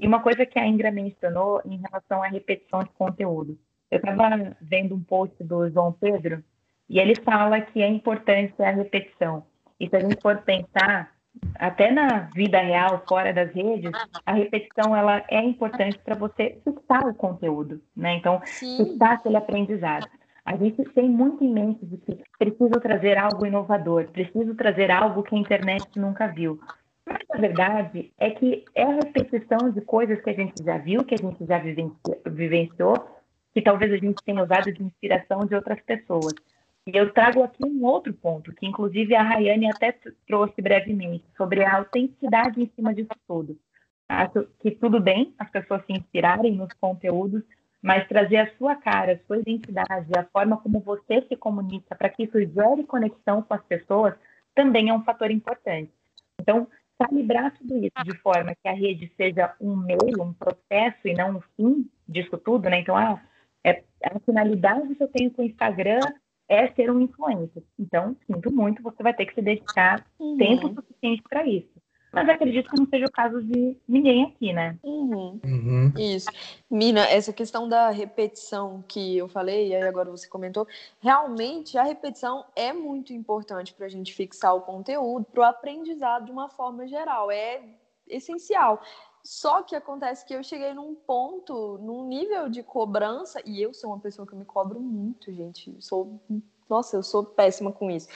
E uma coisa que a Ingra mencionou em relação à repetição de conteúdo. Eu estava vendo um post do João Pedro e ele fala que é a repetição. E se a gente for pensar, até na vida real, fora das redes, a repetição ela é importante para você fixar o conteúdo, né? Então, Sim. fixar aquele aprendizado. A gente tem muito em mente de que preciso trazer algo inovador, preciso trazer algo que a internet nunca viu. Mas a verdade é que é a repetição de coisas que a gente já viu, que a gente já vivenciou, que talvez a gente tenha usado de inspiração de outras pessoas. E eu trago aqui um outro ponto, que inclusive a Rayane até trouxe brevemente, sobre a autenticidade em cima disso tudo. Acho que tudo bem as pessoas se inspirarem nos conteúdos, mas trazer a sua cara, a sua identidade, a forma como você se comunica para que isso gere conexão com as pessoas também é um fator importante. Então, calibrar tudo isso de forma que a rede seja um meio, um processo e não um fim disso tudo, né? Então, ah, é, a finalidade que eu tenho com o Instagram é ser um influencer. Então, sinto muito, você vai ter que se dedicar uhum. tempo suficiente para isso. Mas acredito que não seja o caso de ninguém aqui, né? Uhum. Uhum. Isso. Mina, essa questão da repetição que eu falei, e aí agora você comentou, realmente a repetição é muito importante para a gente fixar o conteúdo, para o aprendizado de uma forma geral. É essencial. Só que acontece que eu cheguei num ponto, num nível de cobrança, e eu sou uma pessoa que me cobro muito, gente. Sou, nossa, eu sou péssima com isso.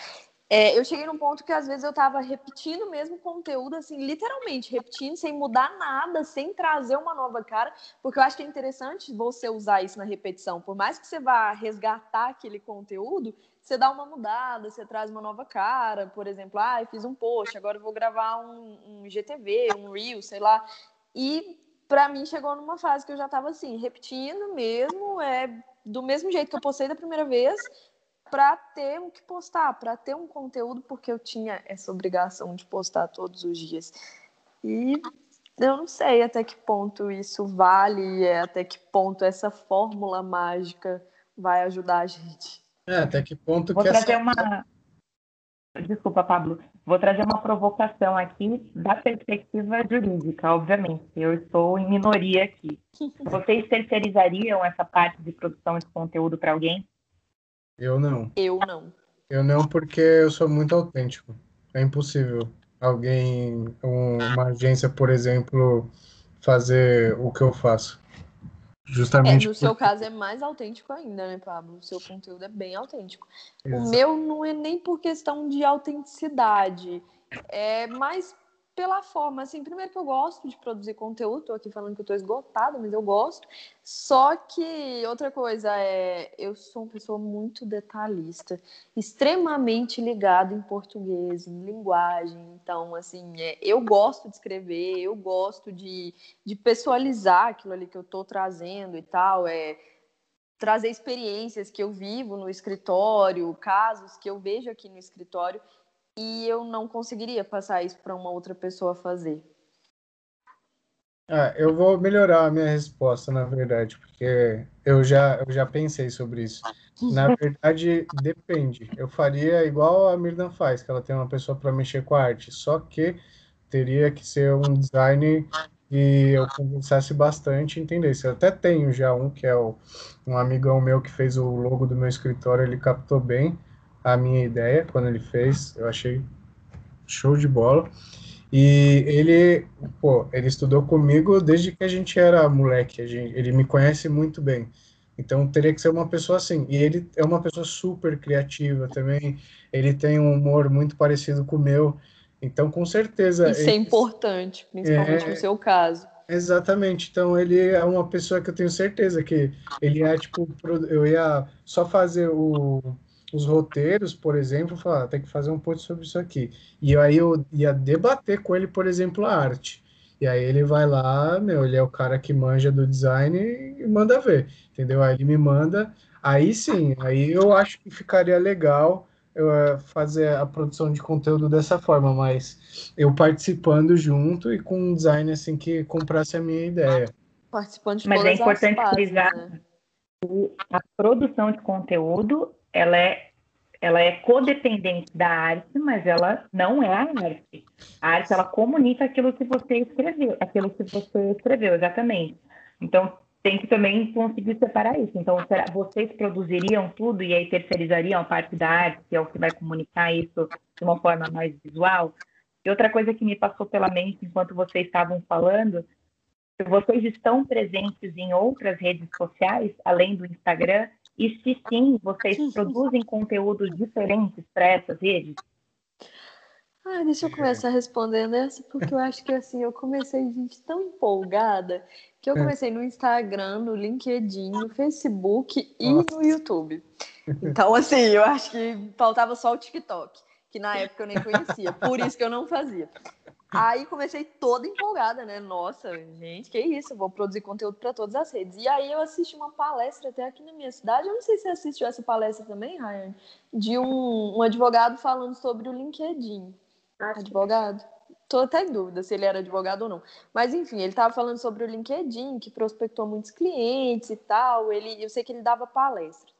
É, eu cheguei num ponto que às vezes eu tava repetindo o mesmo conteúdo, assim, literalmente repetindo, sem mudar nada, sem trazer uma nova cara, porque eu acho que é interessante você usar isso na repetição. Por mais que você vá resgatar aquele conteúdo, você dá uma mudada, você traz uma nova cara. Por exemplo, ah, eu fiz um post, agora eu vou gravar um, um GTV, um Reel, sei lá. E para mim chegou numa fase que eu já estava assim, repetindo mesmo, é do mesmo jeito que eu postei da primeira vez, para ter o que postar, para ter um conteúdo, porque eu tinha essa obrigação de postar todos os dias. E eu não sei até que ponto isso vale, até que ponto essa fórmula mágica vai ajudar a gente. É, até que ponto Vou que trazer essa... uma Desculpa, Pablo. Vou trazer uma provocação aqui da perspectiva jurídica, obviamente. Eu estou em minoria aqui. Vocês terceirizariam essa parte de produção de conteúdo para alguém? Eu não. Eu não. Eu não, porque eu sou muito autêntico. É impossível alguém, uma agência, por exemplo, fazer o que eu faço. Justamente. É, no seu caso é mais autêntico ainda, né, Pablo? O seu conteúdo é bem autêntico. Exato. O meu não é nem por questão de autenticidade, é mais pela forma, assim, primeiro que eu gosto de produzir conteúdo, tô aqui falando que eu tô esgotada, mas eu gosto. Só que outra coisa é, eu sou uma pessoa muito detalhista, extremamente ligada em português, em linguagem. Então, assim, é, eu gosto de escrever, eu gosto de, de pessoalizar aquilo ali que eu tô trazendo e tal, é trazer experiências que eu vivo no escritório, casos que eu vejo aqui no escritório e eu não conseguiria passar isso para uma outra pessoa fazer. Ah, eu vou melhorar a minha resposta, na verdade, porque eu já, eu já pensei sobre isso. Na verdade, depende. Eu faria igual a Mirna faz, que ela tem uma pessoa para mexer com a arte, só que teria que ser um design que eu conversasse bastante e entendesse. Eu até tenho já um, que é o, um amigão meu que fez o logo do meu escritório, ele captou bem, a minha ideia quando ele fez, eu achei show de bola. E ele, pô, ele estudou comigo desde que a gente era moleque, a gente, ele me conhece muito bem. Então teria que ser uma pessoa assim. E ele é uma pessoa super criativa também. Ele tem um humor muito parecido com o meu. Então, com certeza. Isso é ele... é importante, principalmente é... no seu caso. Exatamente. Então, ele é uma pessoa que eu tenho certeza que ele é tipo. Eu ia só fazer o, os roteiros, por exemplo, falar, ah, tem que fazer um post sobre isso aqui. E aí eu ia debater com ele, por exemplo, a arte. E aí ele vai lá, meu, ele é o cara que manja do design e manda ver, entendeu? Aí ele me manda, aí sim, aí eu acho que ficaria legal eu eh, fazer a produção de conteúdo dessa forma, mas eu participando junto e com um design assim que comprasse a minha ideia. Participando de Mas é importante frisar né? a produção de conteúdo ela é ela é codependente da arte, mas ela não é a arte. A arte ela comunica aquilo que você escreveu, aquilo que você escreveu, exatamente. Então tem que também conseguir separar isso. Então, será, vocês produziriam tudo e aí terceirizariam a parte da arte, que é o que vai comunicar isso de uma forma mais visual? E outra coisa que me passou pela mente enquanto vocês estavam falando, vocês estão presentes em outras redes sociais, além do Instagram? E se sim, vocês produzem conteúdos diferentes para essas redes? Ah, deixa eu começar respondendo essa, porque eu acho que assim, eu comecei, gente, tão empolgada que eu é. comecei no Instagram, no LinkedIn, no Facebook e Nossa. no YouTube. Então, assim, eu acho que faltava só o TikTok, que na época eu nem conhecia, por isso que eu não fazia. Aí comecei toda empolgada, né? Nossa, gente, que isso, vou produzir conteúdo para todas as redes. E aí eu assisti uma palestra até aqui na minha cidade, eu não sei se você assistiu essa palestra também, Ryan, de um, um advogado falando sobre o LinkedIn. Advogado? Tô até em dúvida se ele era advogado ou não. Mas enfim, ele estava falando sobre o LinkedIn, que prospectou muitos clientes e tal. Ele, eu sei que ele dava palestra.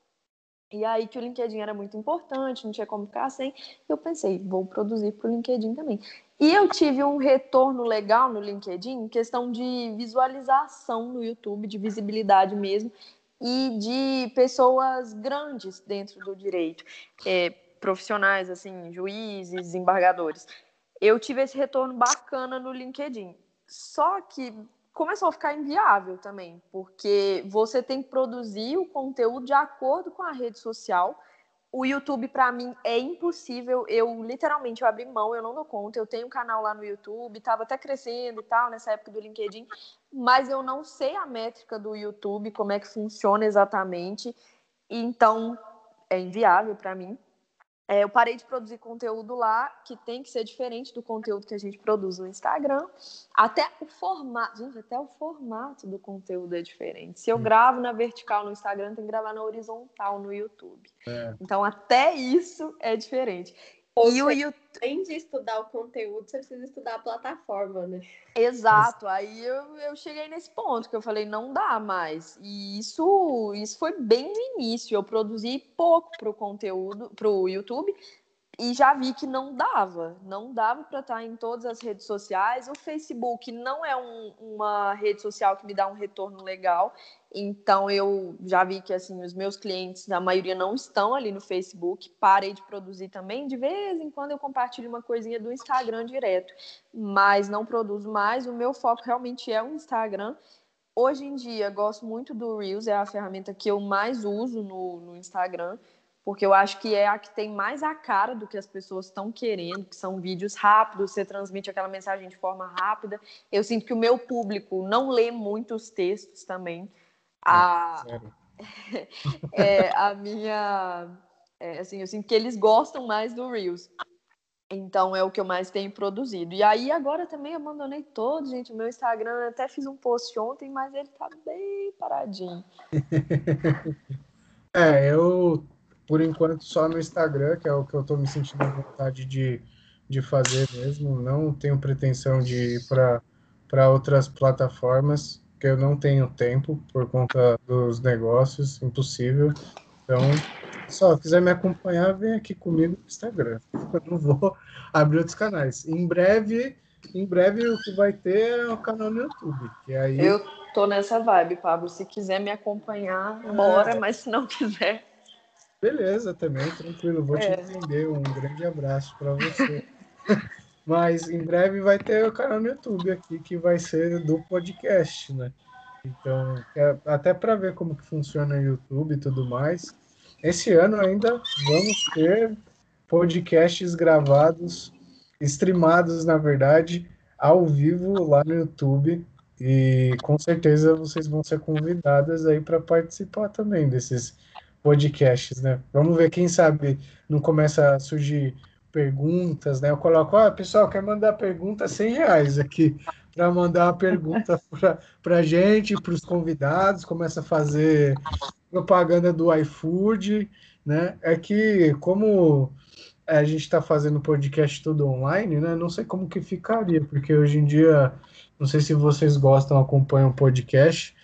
E aí que o LinkedIn era muito importante, não tinha como ficar sem. Eu pensei, vou produzir para o LinkedIn também. E eu tive um retorno legal no LinkedIn, questão de visualização no YouTube, de visibilidade mesmo, e de pessoas grandes dentro do direito. É, profissionais, assim, juízes, desembargadores. Eu tive esse retorno bacana no LinkedIn. Só que começou a ficar inviável também, porque você tem que produzir o conteúdo de acordo com a rede social. O YouTube, para mim, é impossível. Eu, literalmente, eu abri mão, eu não dou conta. Eu tenho um canal lá no YouTube, estava até crescendo e tal, nessa época do LinkedIn, mas eu não sei a métrica do YouTube, como é que funciona exatamente. Então, é inviável para mim. É, eu parei de produzir conteúdo lá, que tem que ser diferente do conteúdo que a gente produz no Instagram. Até o formato, gente, até o formato do conteúdo é diferente. Se eu gravo na vertical no Instagram, tem que gravar na horizontal no YouTube. É. Então, até isso é diferente. Ou e o YouTube... Além de estudar o conteúdo, você precisa estudar a plataforma, né? Exato. Aí eu, eu cheguei nesse ponto que eu falei, não dá mais. E isso, isso foi bem no início. Eu produzi pouco para o conteúdo, para o YouTube, e já vi que não dava, não dava para estar em todas as redes sociais. O Facebook não é um, uma rede social que me dá um retorno legal, então eu já vi que assim os meus clientes, a maioria não estão ali no Facebook. Parei de produzir também. De vez em quando eu compartilho uma coisinha do Instagram direto, mas não produzo mais. O meu foco realmente é o Instagram. Hoje em dia gosto muito do Reels, é a ferramenta que eu mais uso no, no Instagram porque eu acho que é a que tem mais a cara do que as pessoas estão querendo, que são vídeos rápidos, você transmite aquela mensagem de forma rápida. Eu sinto que o meu público não lê muitos textos também. A, é, a minha. É, assim, eu sinto que eles gostam mais do Reels. Então é o que eu mais tenho produzido. E aí agora também abandonei todo, gente. O meu Instagram até fiz um post ontem, mas ele tá bem paradinho. é, eu por enquanto só no Instagram, que é o que eu estou me sentindo à vontade de, de fazer mesmo. Não tenho pretensão de ir para outras plataformas, que eu não tenho tempo por conta dos negócios, impossível. Então, só quiser me acompanhar, vem aqui comigo no Instagram. Eu não vou abrir outros canais. Em breve, em breve o que vai ter é o canal no YouTube. Que aí... Eu tô nessa vibe, Pablo. Se quiser me acompanhar, bora, é. mas se não quiser, Beleza, também, tranquilo. Vou é. te entender. Um grande abraço para você. Mas em breve vai ter o canal no YouTube aqui que vai ser do podcast, né? Então, é, até para ver como que funciona o YouTube e tudo mais. Esse ano ainda vamos ter podcasts gravados, streamados, na verdade, ao vivo lá no YouTube. E com certeza vocês vão ser convidadas aí para participar também desses podcasts, né? Vamos ver, quem sabe não começa a surgir perguntas, né? Eu coloco, oh, pessoal, quer mandar pergunta 100 reais aqui para mandar a pergunta para a gente, para os convidados, começa a fazer propaganda do iFood, né? É que como a gente está fazendo podcast tudo online, né? Não sei como que ficaria, porque hoje em dia, não sei se vocês gostam, acompanham podcast,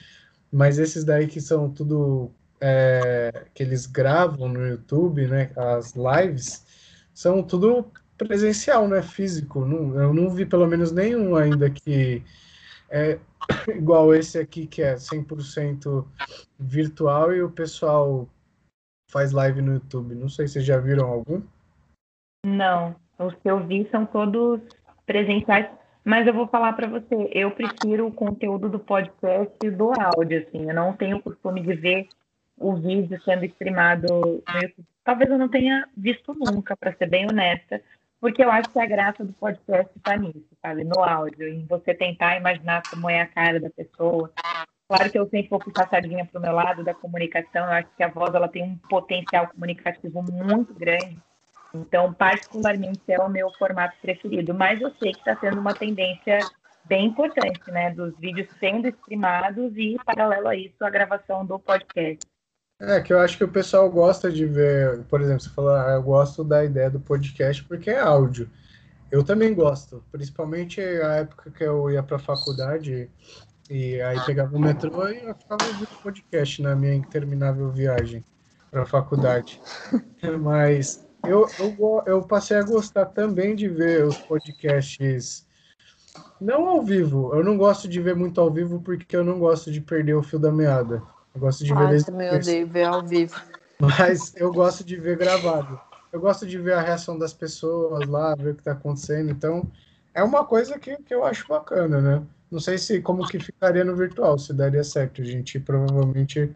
mas esses daí que são tudo é, que eles gravam no YouTube, né, as lives, são tudo presencial, né, físico. Não, eu não vi pelo menos nenhum ainda que é igual esse aqui, que é 100% virtual e o pessoal faz live no YouTube. Não sei se já viram algum. Não, os que eu vi são todos presenciais, mas eu vou falar para você, eu prefiro o conteúdo do podcast do áudio, assim, eu não tenho costume de ver o vídeo sendo streamado no YouTube. Talvez eu não tenha visto nunca, para ser bem honesta, porque eu acho que a graça do podcast está nisso, sabe? No áudio, em você tentar imaginar como é a cara da pessoa. Claro que eu sempre vou puxar a para o meu lado da comunicação, eu acho que a voz ela tem um potencial comunicativo muito grande. Então, particularmente, é o meu formato preferido. Mas eu sei que está sendo uma tendência bem importante, né? Dos vídeos sendo streamados e, paralelo a isso, a gravação do podcast. É, que eu acho que o pessoal gosta de ver, por exemplo, você falou, ah, eu gosto da ideia do podcast porque é áudio. Eu também gosto, principalmente a época que eu ia para a faculdade e aí pegava o metrô e eu ficava ouvindo podcast na minha interminável viagem para a faculdade. Mas eu, eu, eu passei a gostar também de ver os podcasts não ao vivo. Eu não gosto de ver muito ao vivo porque eu não gosto de perder o fio da meada. Eu gosto de ah, ver. também odeio ver ao vivo. Mas eu gosto de ver gravado. Eu gosto de ver a reação das pessoas lá, ver o que está acontecendo. Então, é uma coisa que, que eu acho bacana, né? Não sei se como que ficaria no virtual, se daria certo. A gente provavelmente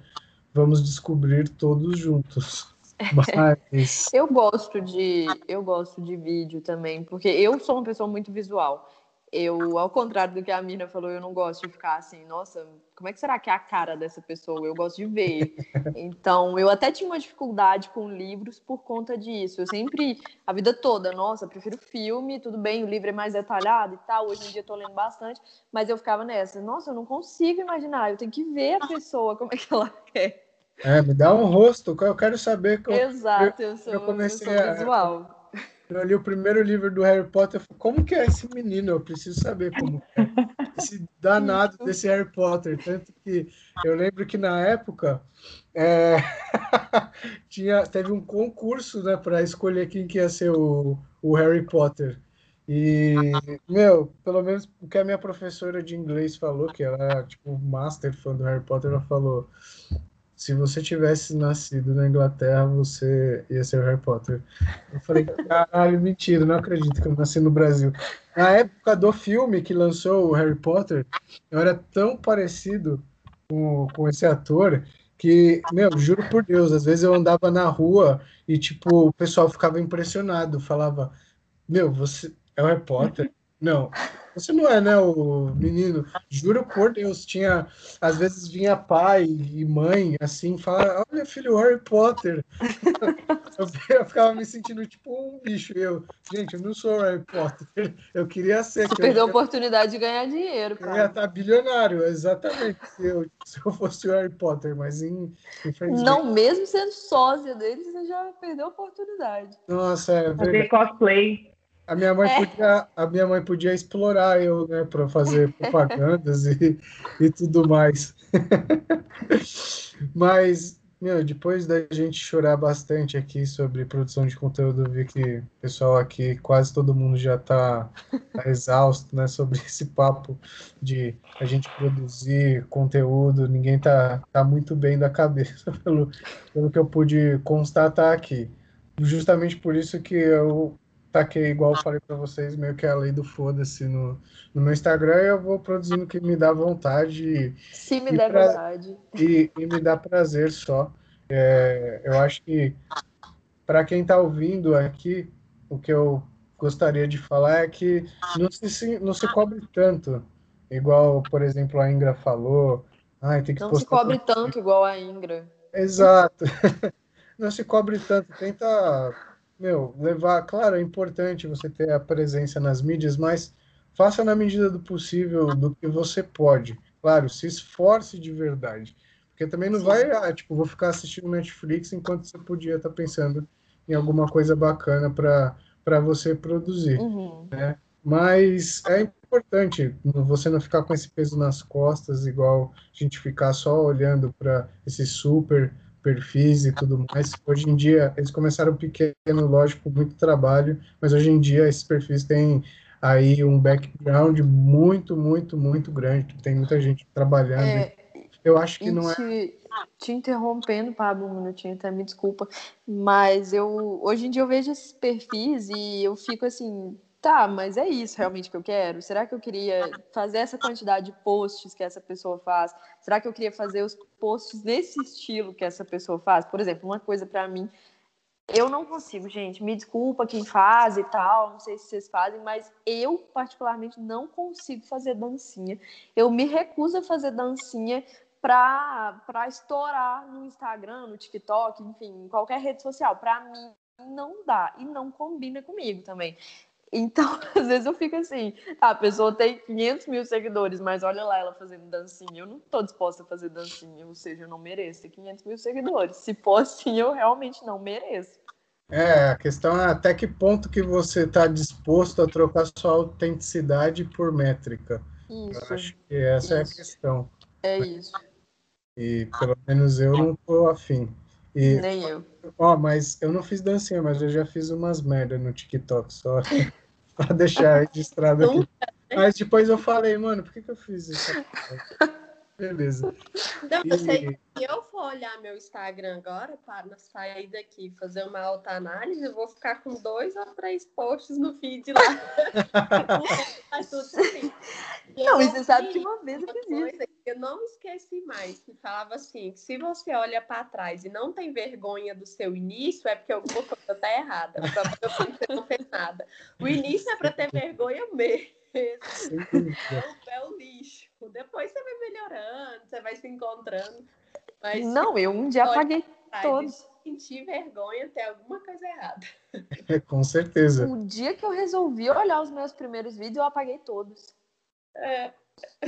vamos descobrir todos juntos. Mas... eu gosto de eu gosto de vídeo também, porque eu sou uma pessoa muito visual eu, ao contrário do que a Mina falou, eu não gosto de ficar assim, nossa, como é que será que é a cara dessa pessoa? Eu gosto de ver. Então, eu até tinha uma dificuldade com livros por conta disso. Eu sempre, a vida toda, nossa, prefiro filme, tudo bem, o livro é mais detalhado e tal. Hoje em dia eu tô lendo bastante, mas eu ficava nessa, nossa, eu não consigo imaginar, eu tenho que ver a pessoa, como é que ela é. É, me dá um rosto, eu quero saber. Que Exato, eu, eu sou, eu comecei eu sou visual. A eu li o primeiro livro do Harry Potter, falei, como que é esse menino? Eu preciso saber como é. Esse danado desse Harry Potter. Tanto que eu lembro que na época é... tinha, teve um concurso né, para escolher quem que ia ser o, o Harry Potter. E, meu, pelo menos o que a minha professora de inglês falou, que ela é tipo master fã do Harry Potter, ela falou: se você tivesse nascido na Inglaterra, você ia ser o Harry Potter. Eu falei, caralho, mentira, não acredito que eu nasci no Brasil. Na época do filme que lançou o Harry Potter, eu era tão parecido com, com esse ator que, meu, juro por Deus, às vezes eu andava na rua e, tipo, o pessoal ficava impressionado, falava, meu, você é o Harry Potter? Não, você não é, né, o menino? Juro por Deus, tinha. Às vezes vinha pai e mãe, assim, falar: Olha, filho, Harry Potter. eu, ficava me sentindo tipo um bicho. Eu, gente, eu não sou Harry Potter. Eu queria ser. Você perdeu a oportunidade de ganhar dinheiro, cara. Eu ia estar bilionário, exatamente. Se eu, se eu fosse o Harry Potter, mas em, Não, mesmo sendo sósia dele, você já perdeu a oportunidade. Nossa, é verdade. Fazer cosplay. A minha mãe, é. podia, a minha mãe podia explorar eu, né, para fazer propagandas e, e tudo mais. Mas, meu, depois da gente chorar bastante aqui sobre produção de conteúdo, eu vi que o pessoal aqui, quase todo mundo já está tá exausto, né, sobre esse papo de a gente produzir conteúdo, ninguém tá, tá muito bem da cabeça, pelo, pelo que eu pude constatar aqui. Justamente por isso que eu taquei, igual eu falei para vocês, meio que a lei do foda-se no, no meu Instagram eu vou produzindo o que me dá vontade. Se me der pra, vontade. E, e, me dá prazer só. É, eu acho que, para quem está ouvindo aqui, o que eu gostaria de falar é que não se, não se cobre tanto. Igual, por exemplo, a Ingra falou. Ai, tem que não se cobre tanto igual a Ingra. Exato. não se cobre tanto. Tenta meu, levar, claro, é importante você ter a presença nas mídias, mas faça na medida do possível do que você pode. Claro, se esforce de verdade. Porque também não Sim. vai, ah, tipo, vou ficar assistindo Netflix enquanto você podia estar tá pensando em alguma coisa bacana para você produzir, uhum. né? Mas é importante você não ficar com esse peso nas costas, igual a gente ficar só olhando para esse super perfis e tudo mais. Hoje em dia, eles começaram pequeno, lógico, muito trabalho, mas hoje em dia esses perfis têm aí um background muito, muito, muito grande. Tem muita gente trabalhando. É, eu acho que não é te, é. Te interrompendo, Pablo, um minutinho, até me desculpa, mas eu hoje em dia eu vejo esses perfis e eu fico assim, tá, mas é isso realmente que eu quero? Será que eu queria fazer essa quantidade de posts que essa pessoa faz? Será que eu queria fazer os posts nesse estilo que essa pessoa faz? Por exemplo, uma coisa para mim, eu não consigo, gente, me desculpa quem faz e tal, não sei se vocês fazem, mas eu particularmente não consigo fazer dancinha. Eu me recuso a fazer dancinha para estourar no Instagram, no TikTok, enfim, em qualquer rede social. Para mim, não dá e não combina comigo também. Então, às vezes eu fico assim, tá, a pessoa tem 500 mil seguidores, mas olha lá ela fazendo dancinha. Eu não tô disposta a fazer dancinha, ou seja, eu não mereço ter 500 mil seguidores. Se for assim, eu realmente não mereço. É, a questão é até que ponto que você está disposto a trocar sua autenticidade por métrica. Isso. Eu acho que essa isso. é a questão. É isso. E pelo menos eu não tô afim. E, Nem eu. Ó, mas eu não fiz dancinha, mas eu já fiz umas merda no TikTok, só pra deixar registrado aqui. Mas depois eu falei, mano, por que, que eu fiz isso? Beleza. Não, eu sei E- que se eu for olhar meu Instagram agora, para sair daqui e fazer uma autoanálise, eu vou ficar com dois ou três posts no feed lá. Faz tudo assim. E Não, eu e você sabe que uma vez eu fiz isso. eu não esqueci mais, que falava assim, que se você olha para trás e não tem vergonha do seu início, é porque alguma coisa tá errada. Você não fez nada. O início é para ter vergonha mesmo. É o lixo. Depois você vai melhorando, você vai se encontrando. Mas Não, eu um dia apaguei todos. sentir vergonha, tem alguma coisa errada. Com certeza. O dia que eu resolvi olhar os meus primeiros vídeos, eu apaguei todos. É,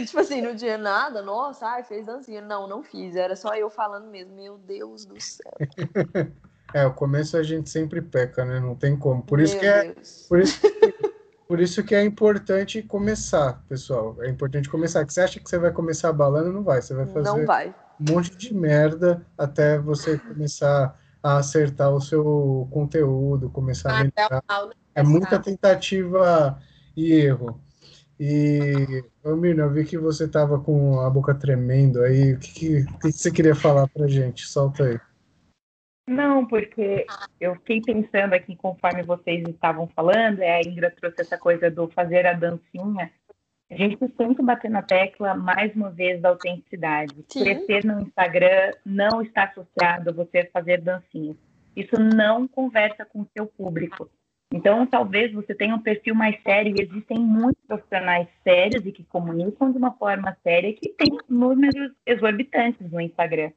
tipo assim, não tinha nada, nossa, ai, fez dancinha. Não, não fiz. Era só eu falando mesmo. Meu Deus do céu. É, o começo a gente sempre peca, né? Não tem como. Por isso Meu que é, Deus. por isso, por isso que é importante começar, pessoal. É importante começar. Que você acha que você vai começar balando, não vai. Você vai fazer Não vai. um monte de merda até você começar a acertar o seu conteúdo, começar a até melhorar. É muita tentativa e erro. E, ô Mirna, eu vi que você estava com a boca tremendo aí. O que, que, que que você queria falar pra gente? Solta aí. Não, porque eu fiquei pensando aqui conforme vocês estavam falando, é, a Indra trouxe essa coisa do fazer a dancinha. A gente sempre bater na tecla, mais uma vez, da autenticidade. Sim. Crescer no Instagram não está associado a você fazer dancinhas. Isso não conversa com o seu público. Então, talvez você tenha um perfil mais sério, e existem muitos profissionais sérios e que comunicam de uma forma séria que tem números exorbitantes no Instagram.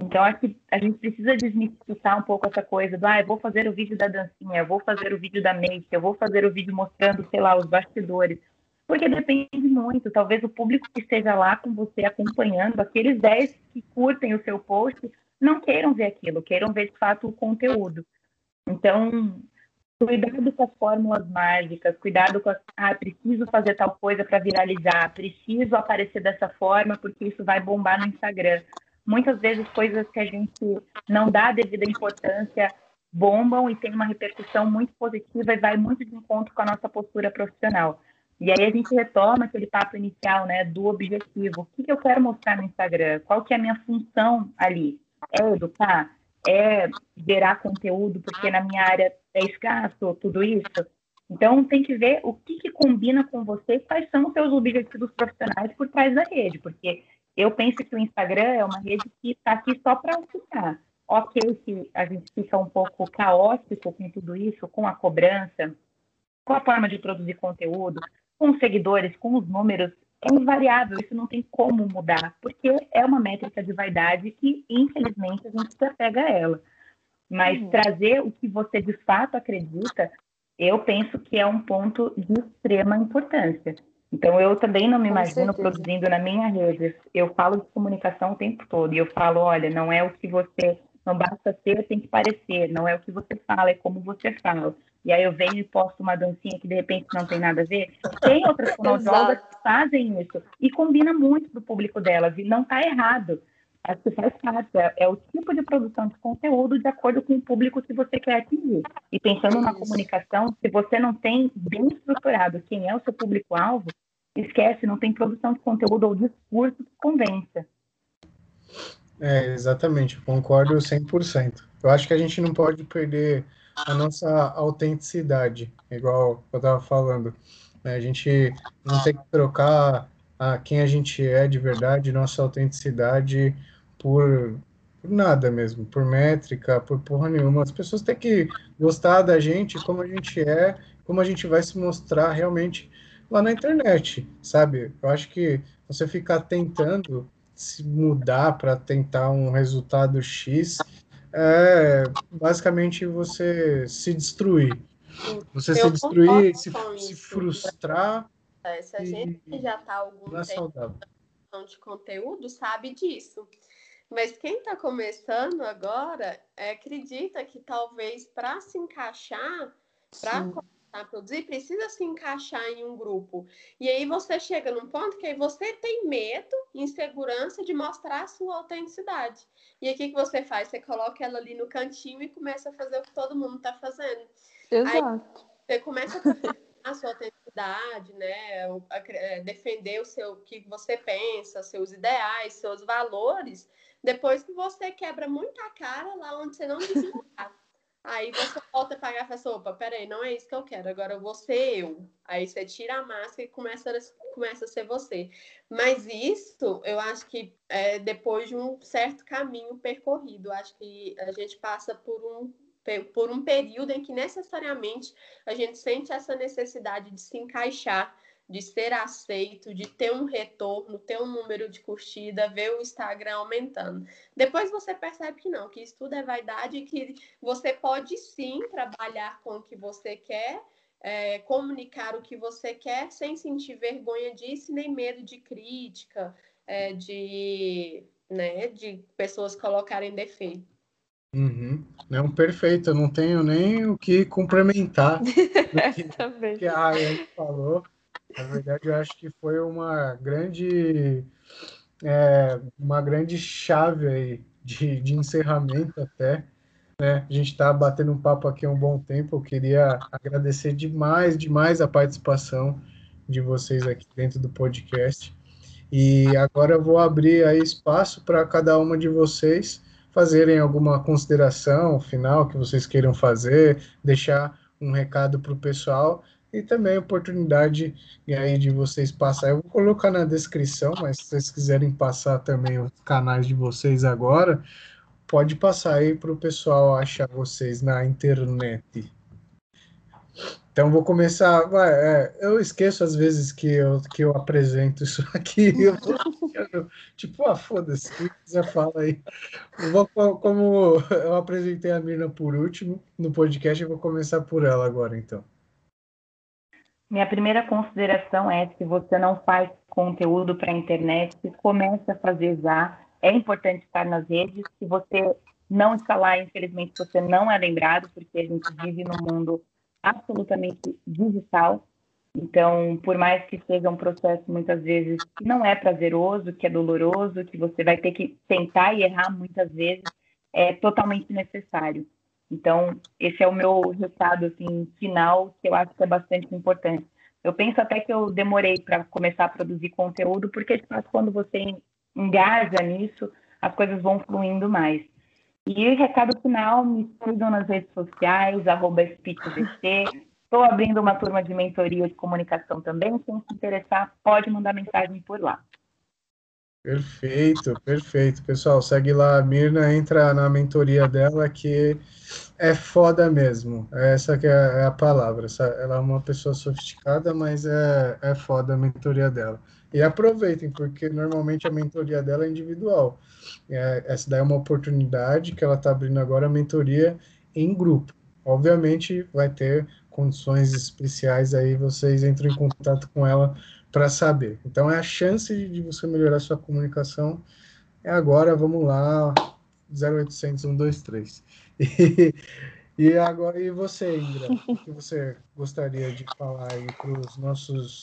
Então, acho que a gente precisa desmistificar um pouco essa coisa do, ah, eu vou fazer o vídeo da dancinha, eu vou fazer o vídeo da make, eu vou fazer o vídeo mostrando, sei lá, os bastidores. Porque depende muito. Talvez o público que esteja lá com você acompanhando, aqueles 10 que curtem o seu post, não queiram ver aquilo, queiram ver de fato o conteúdo. Então, cuidado com as fórmulas mágicas, cuidado com as, ah, preciso fazer tal coisa para viralizar, preciso aparecer dessa forma porque isso vai bombar no Instagram. Muitas vezes coisas que a gente não dá a devida importância bombam e tem uma repercussão muito positiva e vai muito de encontro com a nossa postura profissional. E aí a gente retoma aquele papo inicial, né, do objetivo. O que, que eu quero mostrar no Instagram? Qual que é a minha função ali? É educar? É gerar conteúdo porque na minha área é escasso, tudo isso? Então tem que ver o que, que combina com você e quais são os seus objetivos profissionais por trás da rede, porque eu penso que o Instagram é uma rede que está aqui só para auxiliar. Ok que a gente fica um pouco caótico com tudo isso, com a cobrança, com a forma de produzir conteúdo, com os seguidores, com os números, é invariável, isso não tem como mudar, porque é uma métrica de vaidade que, infelizmente, a gente se apega a ela. Mas Uhum. trazer o que você de fato acredita, eu penso que é um ponto de extrema importância. Então, eu também não me imagino produzindo na minha rede. Eu falo de comunicação o tempo todo. E eu falo, olha, não é o que você... Não basta ser, tem que parecer. Não é o que você fala, é como você fala. E aí eu venho e posto uma dancinha que de repente não tem nada a ver. Tem outras fonoaudiólogas que fazem isso. E combina muito do público delas. E não está errado. Acho que faz parte. É, o tipo de produção de conteúdo de acordo com o público que você quer atingir. E pensando na comunicação, se você não tem bem estruturado quem é o seu público-alvo, esquece, não tem produção de conteúdo ou discurso que convença. É, exatamente, concordo 100%. Eu acho que a gente não pode perder a nossa autenticidade, igual eu estava falando. Né? A gente não tem que trocar a quem a gente é de verdade, nossa autenticidade, por, por nada mesmo, por métrica, por porra nenhuma. As pessoas têm que gostar da gente como a gente é, como a gente vai se mostrar realmente lá na internet, sabe? Eu acho que você ficar tentando se mudar para tentar um resultado X é basicamente você se destruir. Você Eu se destruir, se, se, frustrar. É, se a gente já está algum é tempo de conteúdo, sabe disso. Mas quem está começando agora é, acredita que talvez para se encaixar, para a produzir, precisa se encaixar em um grupo. E aí você chega num ponto que aí você tem medo, insegurança de mostrar a sua autenticidade. E aí o que, que você faz? Você coloca ela ali no cantinho e começa a fazer o que todo mundo está fazendo. Exato. Aí você começa a a sua autenticidade, né? É, defender o seu o que você pensa, seus ideais, seus valores, depois que você quebra muito a cara lá onde você não estar. Aí você volta a pagar e fala assim, opa, peraí, não é isso que eu quero, agora eu vou ser eu. Aí você tira a máscara e começa a, começa a ser você. Mas isso, eu acho que é depois de um certo caminho percorrido. Acho que a gente passa por um, por um período em que necessariamente a gente sente essa necessidade de se encaixar de ser aceito, de ter um retorno, ter um número de curtida, ver o Instagram aumentando. Depois você percebe que não, que isso tudo é vaidade e que você pode sim trabalhar com o que você quer, é, comunicar o que você quer sem sentir vergonha disso, nem medo de crítica, é, de, né, de pessoas colocarem defeito. Uhum. Não, perfeito, eu não tenho nem o que complementar que, que a Ayane falou. Na verdade, eu acho que foi uma grande, é, uma grande chave aí de, de encerramento até. Né? A gente está batendo um papo aqui há um bom tempo. Eu queria agradecer demais, demais a participação de vocês aqui dentro do podcast. E agora eu vou abrir aí espaço para cada uma de vocês fazerem alguma consideração final que vocês queiram fazer, deixar um recado para o pessoal e também a oportunidade aí de vocês passar. Eu vou colocar na descrição, mas se vocês quiserem passar também os canais de vocês agora, pode passar aí para o pessoal achar vocês na internet. Então vou começar. Vai, é, eu esqueço às vezes que eu, que eu apresento isso aqui. Eu, tipo, ah, foda-se, quem quiser fala aí. Eu vou, como eu apresentei a Mirna por último no podcast, eu vou começar por ela agora, então. Minha primeira consideração é se você não faz conteúdo para a internet, comece a fazer já. É importante estar nas redes. Se você não está lá, infelizmente você não é lembrado, porque a gente vive num mundo absolutamente digital. Então, por mais que seja um processo muitas vezes que não é prazeroso, que é doloroso, que você vai ter que tentar e errar muitas vezes, é totalmente necessário. Então, esse é o meu recado assim, final, que eu acho que é bastante importante. Eu penso até que eu demorei para começar a produzir conteúdo, porque quando você engaja nisso, as coisas vão fluindo mais. E recado final, me sigam nas redes sociais, arroba Estou abrindo uma turma de mentoria de comunicação também. Quem se interessar, pode mandar mensagem por lá. Perfeito, perfeito. Pessoal, segue lá a Mirna, entra na mentoria dela que é foda mesmo. Essa que é, é a palavra. Ela é uma pessoa sofisticada, mas é, é foda a mentoria dela. E aproveitem, porque normalmente a mentoria dela é individual. É, essa daí é uma oportunidade que ela está abrindo agora, a mentoria em grupo. Obviamente vai ter condições especiais aí, vocês entram em contato com ela para saber. Então, é a chance de você melhorar sua comunicação. É agora, vamos lá, 0800 123. E, e agora, e você, Indra? o que você gostaria de falar para os nossos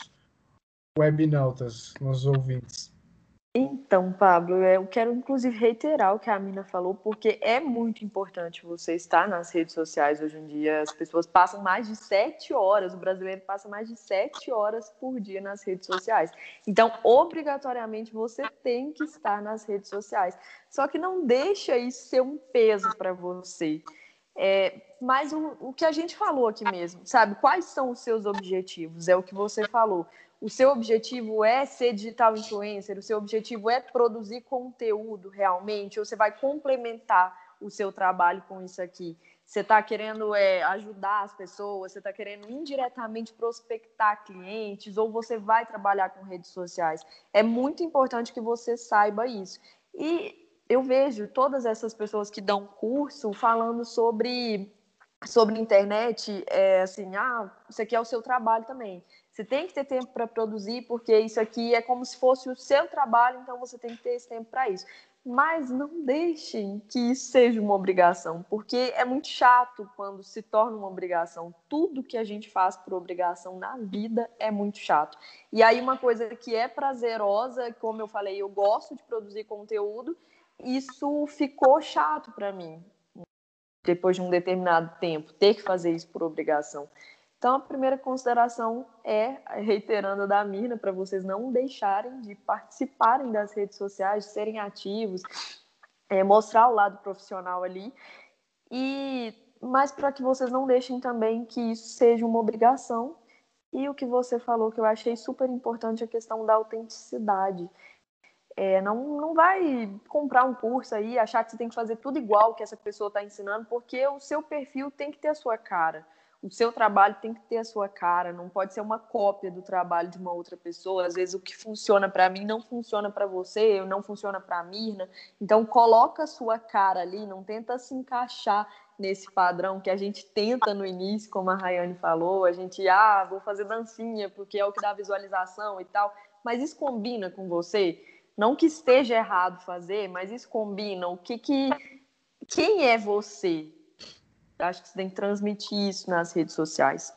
webnautas, nossos ouvintes? Então, Pablo, eu quero inclusive reiterar o que a Mina falou, porque é muito importante você estar nas redes sociais hoje em dia. As pessoas passam mais de sete horas, o brasileiro passa mais de sete horas por dia nas redes sociais. Então, obrigatoriamente, você tem que estar nas redes sociais. Só que não deixa isso ser um peso para você. É, mas o, o que a gente falou aqui mesmo, sabe? Quais são os seus objetivos? É o que você falou. O seu objetivo é ser digital influencer, o seu objetivo é produzir conteúdo realmente, ou você vai complementar o seu trabalho com isso aqui? Você está querendo é, ajudar as pessoas, você está querendo indiretamente prospectar clientes, ou você vai trabalhar com redes sociais. É muito importante que você saiba isso. E eu vejo todas essas pessoas que dão curso falando sobre sobre internet, é assim, ah, isso aqui é o seu trabalho também. Você tem que ter tempo para produzir, porque isso aqui é como se fosse o seu trabalho, então você tem que ter esse tempo para isso. Mas não deixem que isso seja uma obrigação, porque é muito chato quando se torna uma obrigação. Tudo que a gente faz por obrigação na vida é muito chato. E aí, uma coisa que é prazerosa, como eu falei, eu gosto de produzir conteúdo, isso ficou chato para mim, depois de um determinado tempo, ter que fazer isso por obrigação. Então, a primeira consideração é, reiterando a da Mirna, para vocês não deixarem de participarem das redes sociais, de serem ativos, é, mostrar o lado profissional ali. E mas para que vocês não deixem também que isso seja uma obrigação. E o que você falou que eu achei super importante a questão da autenticidade. É, não, não vai comprar um curso aí, achar que você tem que fazer tudo igual que essa pessoa está ensinando, porque o seu perfil tem que ter a sua cara o seu trabalho tem que ter a sua cara, não pode ser uma cópia do trabalho de uma outra pessoa. Às vezes o que funciona para mim não funciona para você, não funciona para a Mirna. Então coloca a sua cara ali, não tenta se encaixar nesse padrão que a gente tenta no início, como a Rayane falou, a gente ah, vou fazer dancinha porque é o que dá visualização e tal, mas isso combina com você? Não que esteja errado fazer, mas isso combina. O que que quem é você? Acho que você tem que transmitir isso nas redes sociais.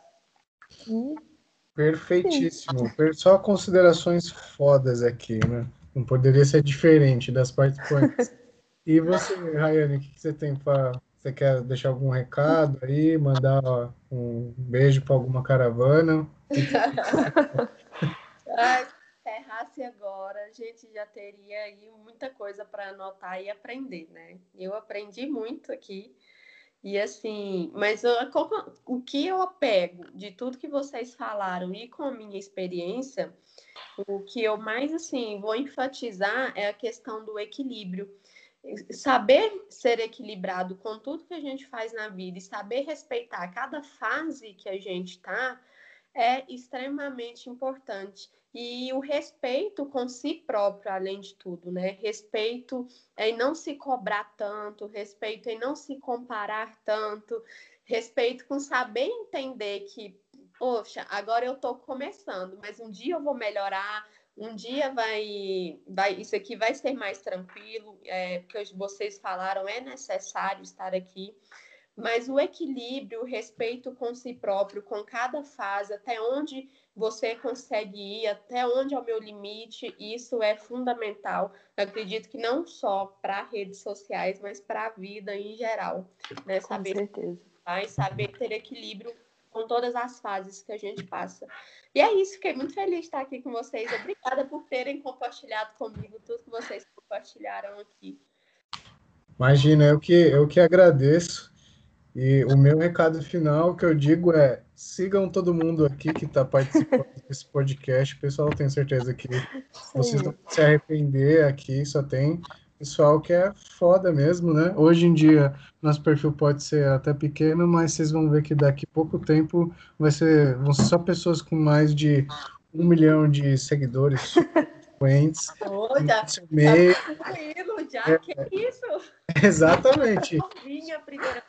E... Perfeitíssimo. Sim. Só considerações fodas aqui, né? Não poderia ser diferente das participantes. E você, Rayane, o que você tem para. Você quer deixar algum recado aí, mandar um beijo para alguma caravana? Ai, errasse agora, a gente já teria aí muita coisa para anotar e aprender, né? Eu aprendi muito aqui. E assim, mas eu, o que eu apego de tudo que vocês falaram e com a minha experiência, o que eu mais assim vou enfatizar é a questão do equilíbrio. Saber ser equilibrado com tudo que a gente faz na vida e saber respeitar cada fase que a gente está é extremamente importante e o respeito com si próprio, além de tudo, né? Respeito em não se cobrar tanto, respeito em não se comparar tanto, respeito com saber entender que, poxa, agora eu estou começando, mas um dia eu vou melhorar, um dia vai, vai isso aqui vai ser mais tranquilo, é, porque vocês falaram, é necessário estar aqui. Mas o equilíbrio, o respeito com si próprio, com cada fase, até onde você consegue ir, até onde é o meu limite, isso é fundamental. Eu acredito que não só para redes sociais, mas para a vida em geral. Né? Com saber certeza. E saber ter equilíbrio com todas as fases que a gente passa. E é isso, fiquei muito feliz de estar aqui com vocês. Obrigada por terem compartilhado comigo tudo que vocês compartilharam aqui. Imagina, eu que, eu que agradeço. E o meu recado final que eu digo é sigam todo mundo aqui que está participando desse podcast. Pessoal, tenho certeza que vocês não vão se arrepender aqui, só tem pessoal que é foda mesmo, né? Hoje em dia, nosso perfil pode ser até pequeno, mas vocês vão ver que daqui a pouco tempo vai ser, vão ser só pessoas com mais de um milhão de seguidores. frequentes. Oh, já, meio. já, é, que isso? Exatamente. Minha primeira.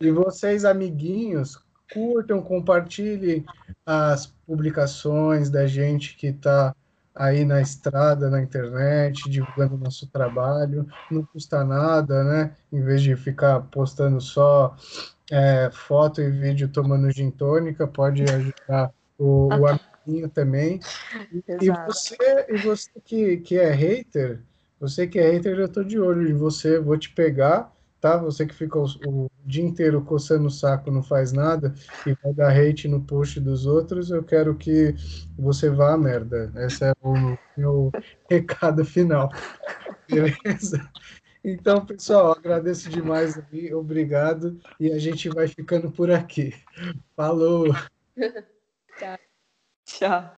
E vocês, amiguinhos, curtam, compartilhem as publicações da gente que está aí na estrada, na internet, divulgando o nosso trabalho. Não custa nada, né? Em vez de ficar postando só é, foto e vídeo tomando gin tônica, pode ajudar o, o amiguinho também. E, e, você, e você que, que é hater, você que é hater, eu tô de olho em você, vou te pegar tá? Você que fica o, o, dia inteiro coçando o saco, não faz nada e vai dar hate no post dos outros, eu quero que você vá à merda. Esse é o meu recado final. Beleza? Então, pessoal, agradeço demais aí, obrigado. E a gente vai ficando por aqui. Falou! Tchau. Tchau.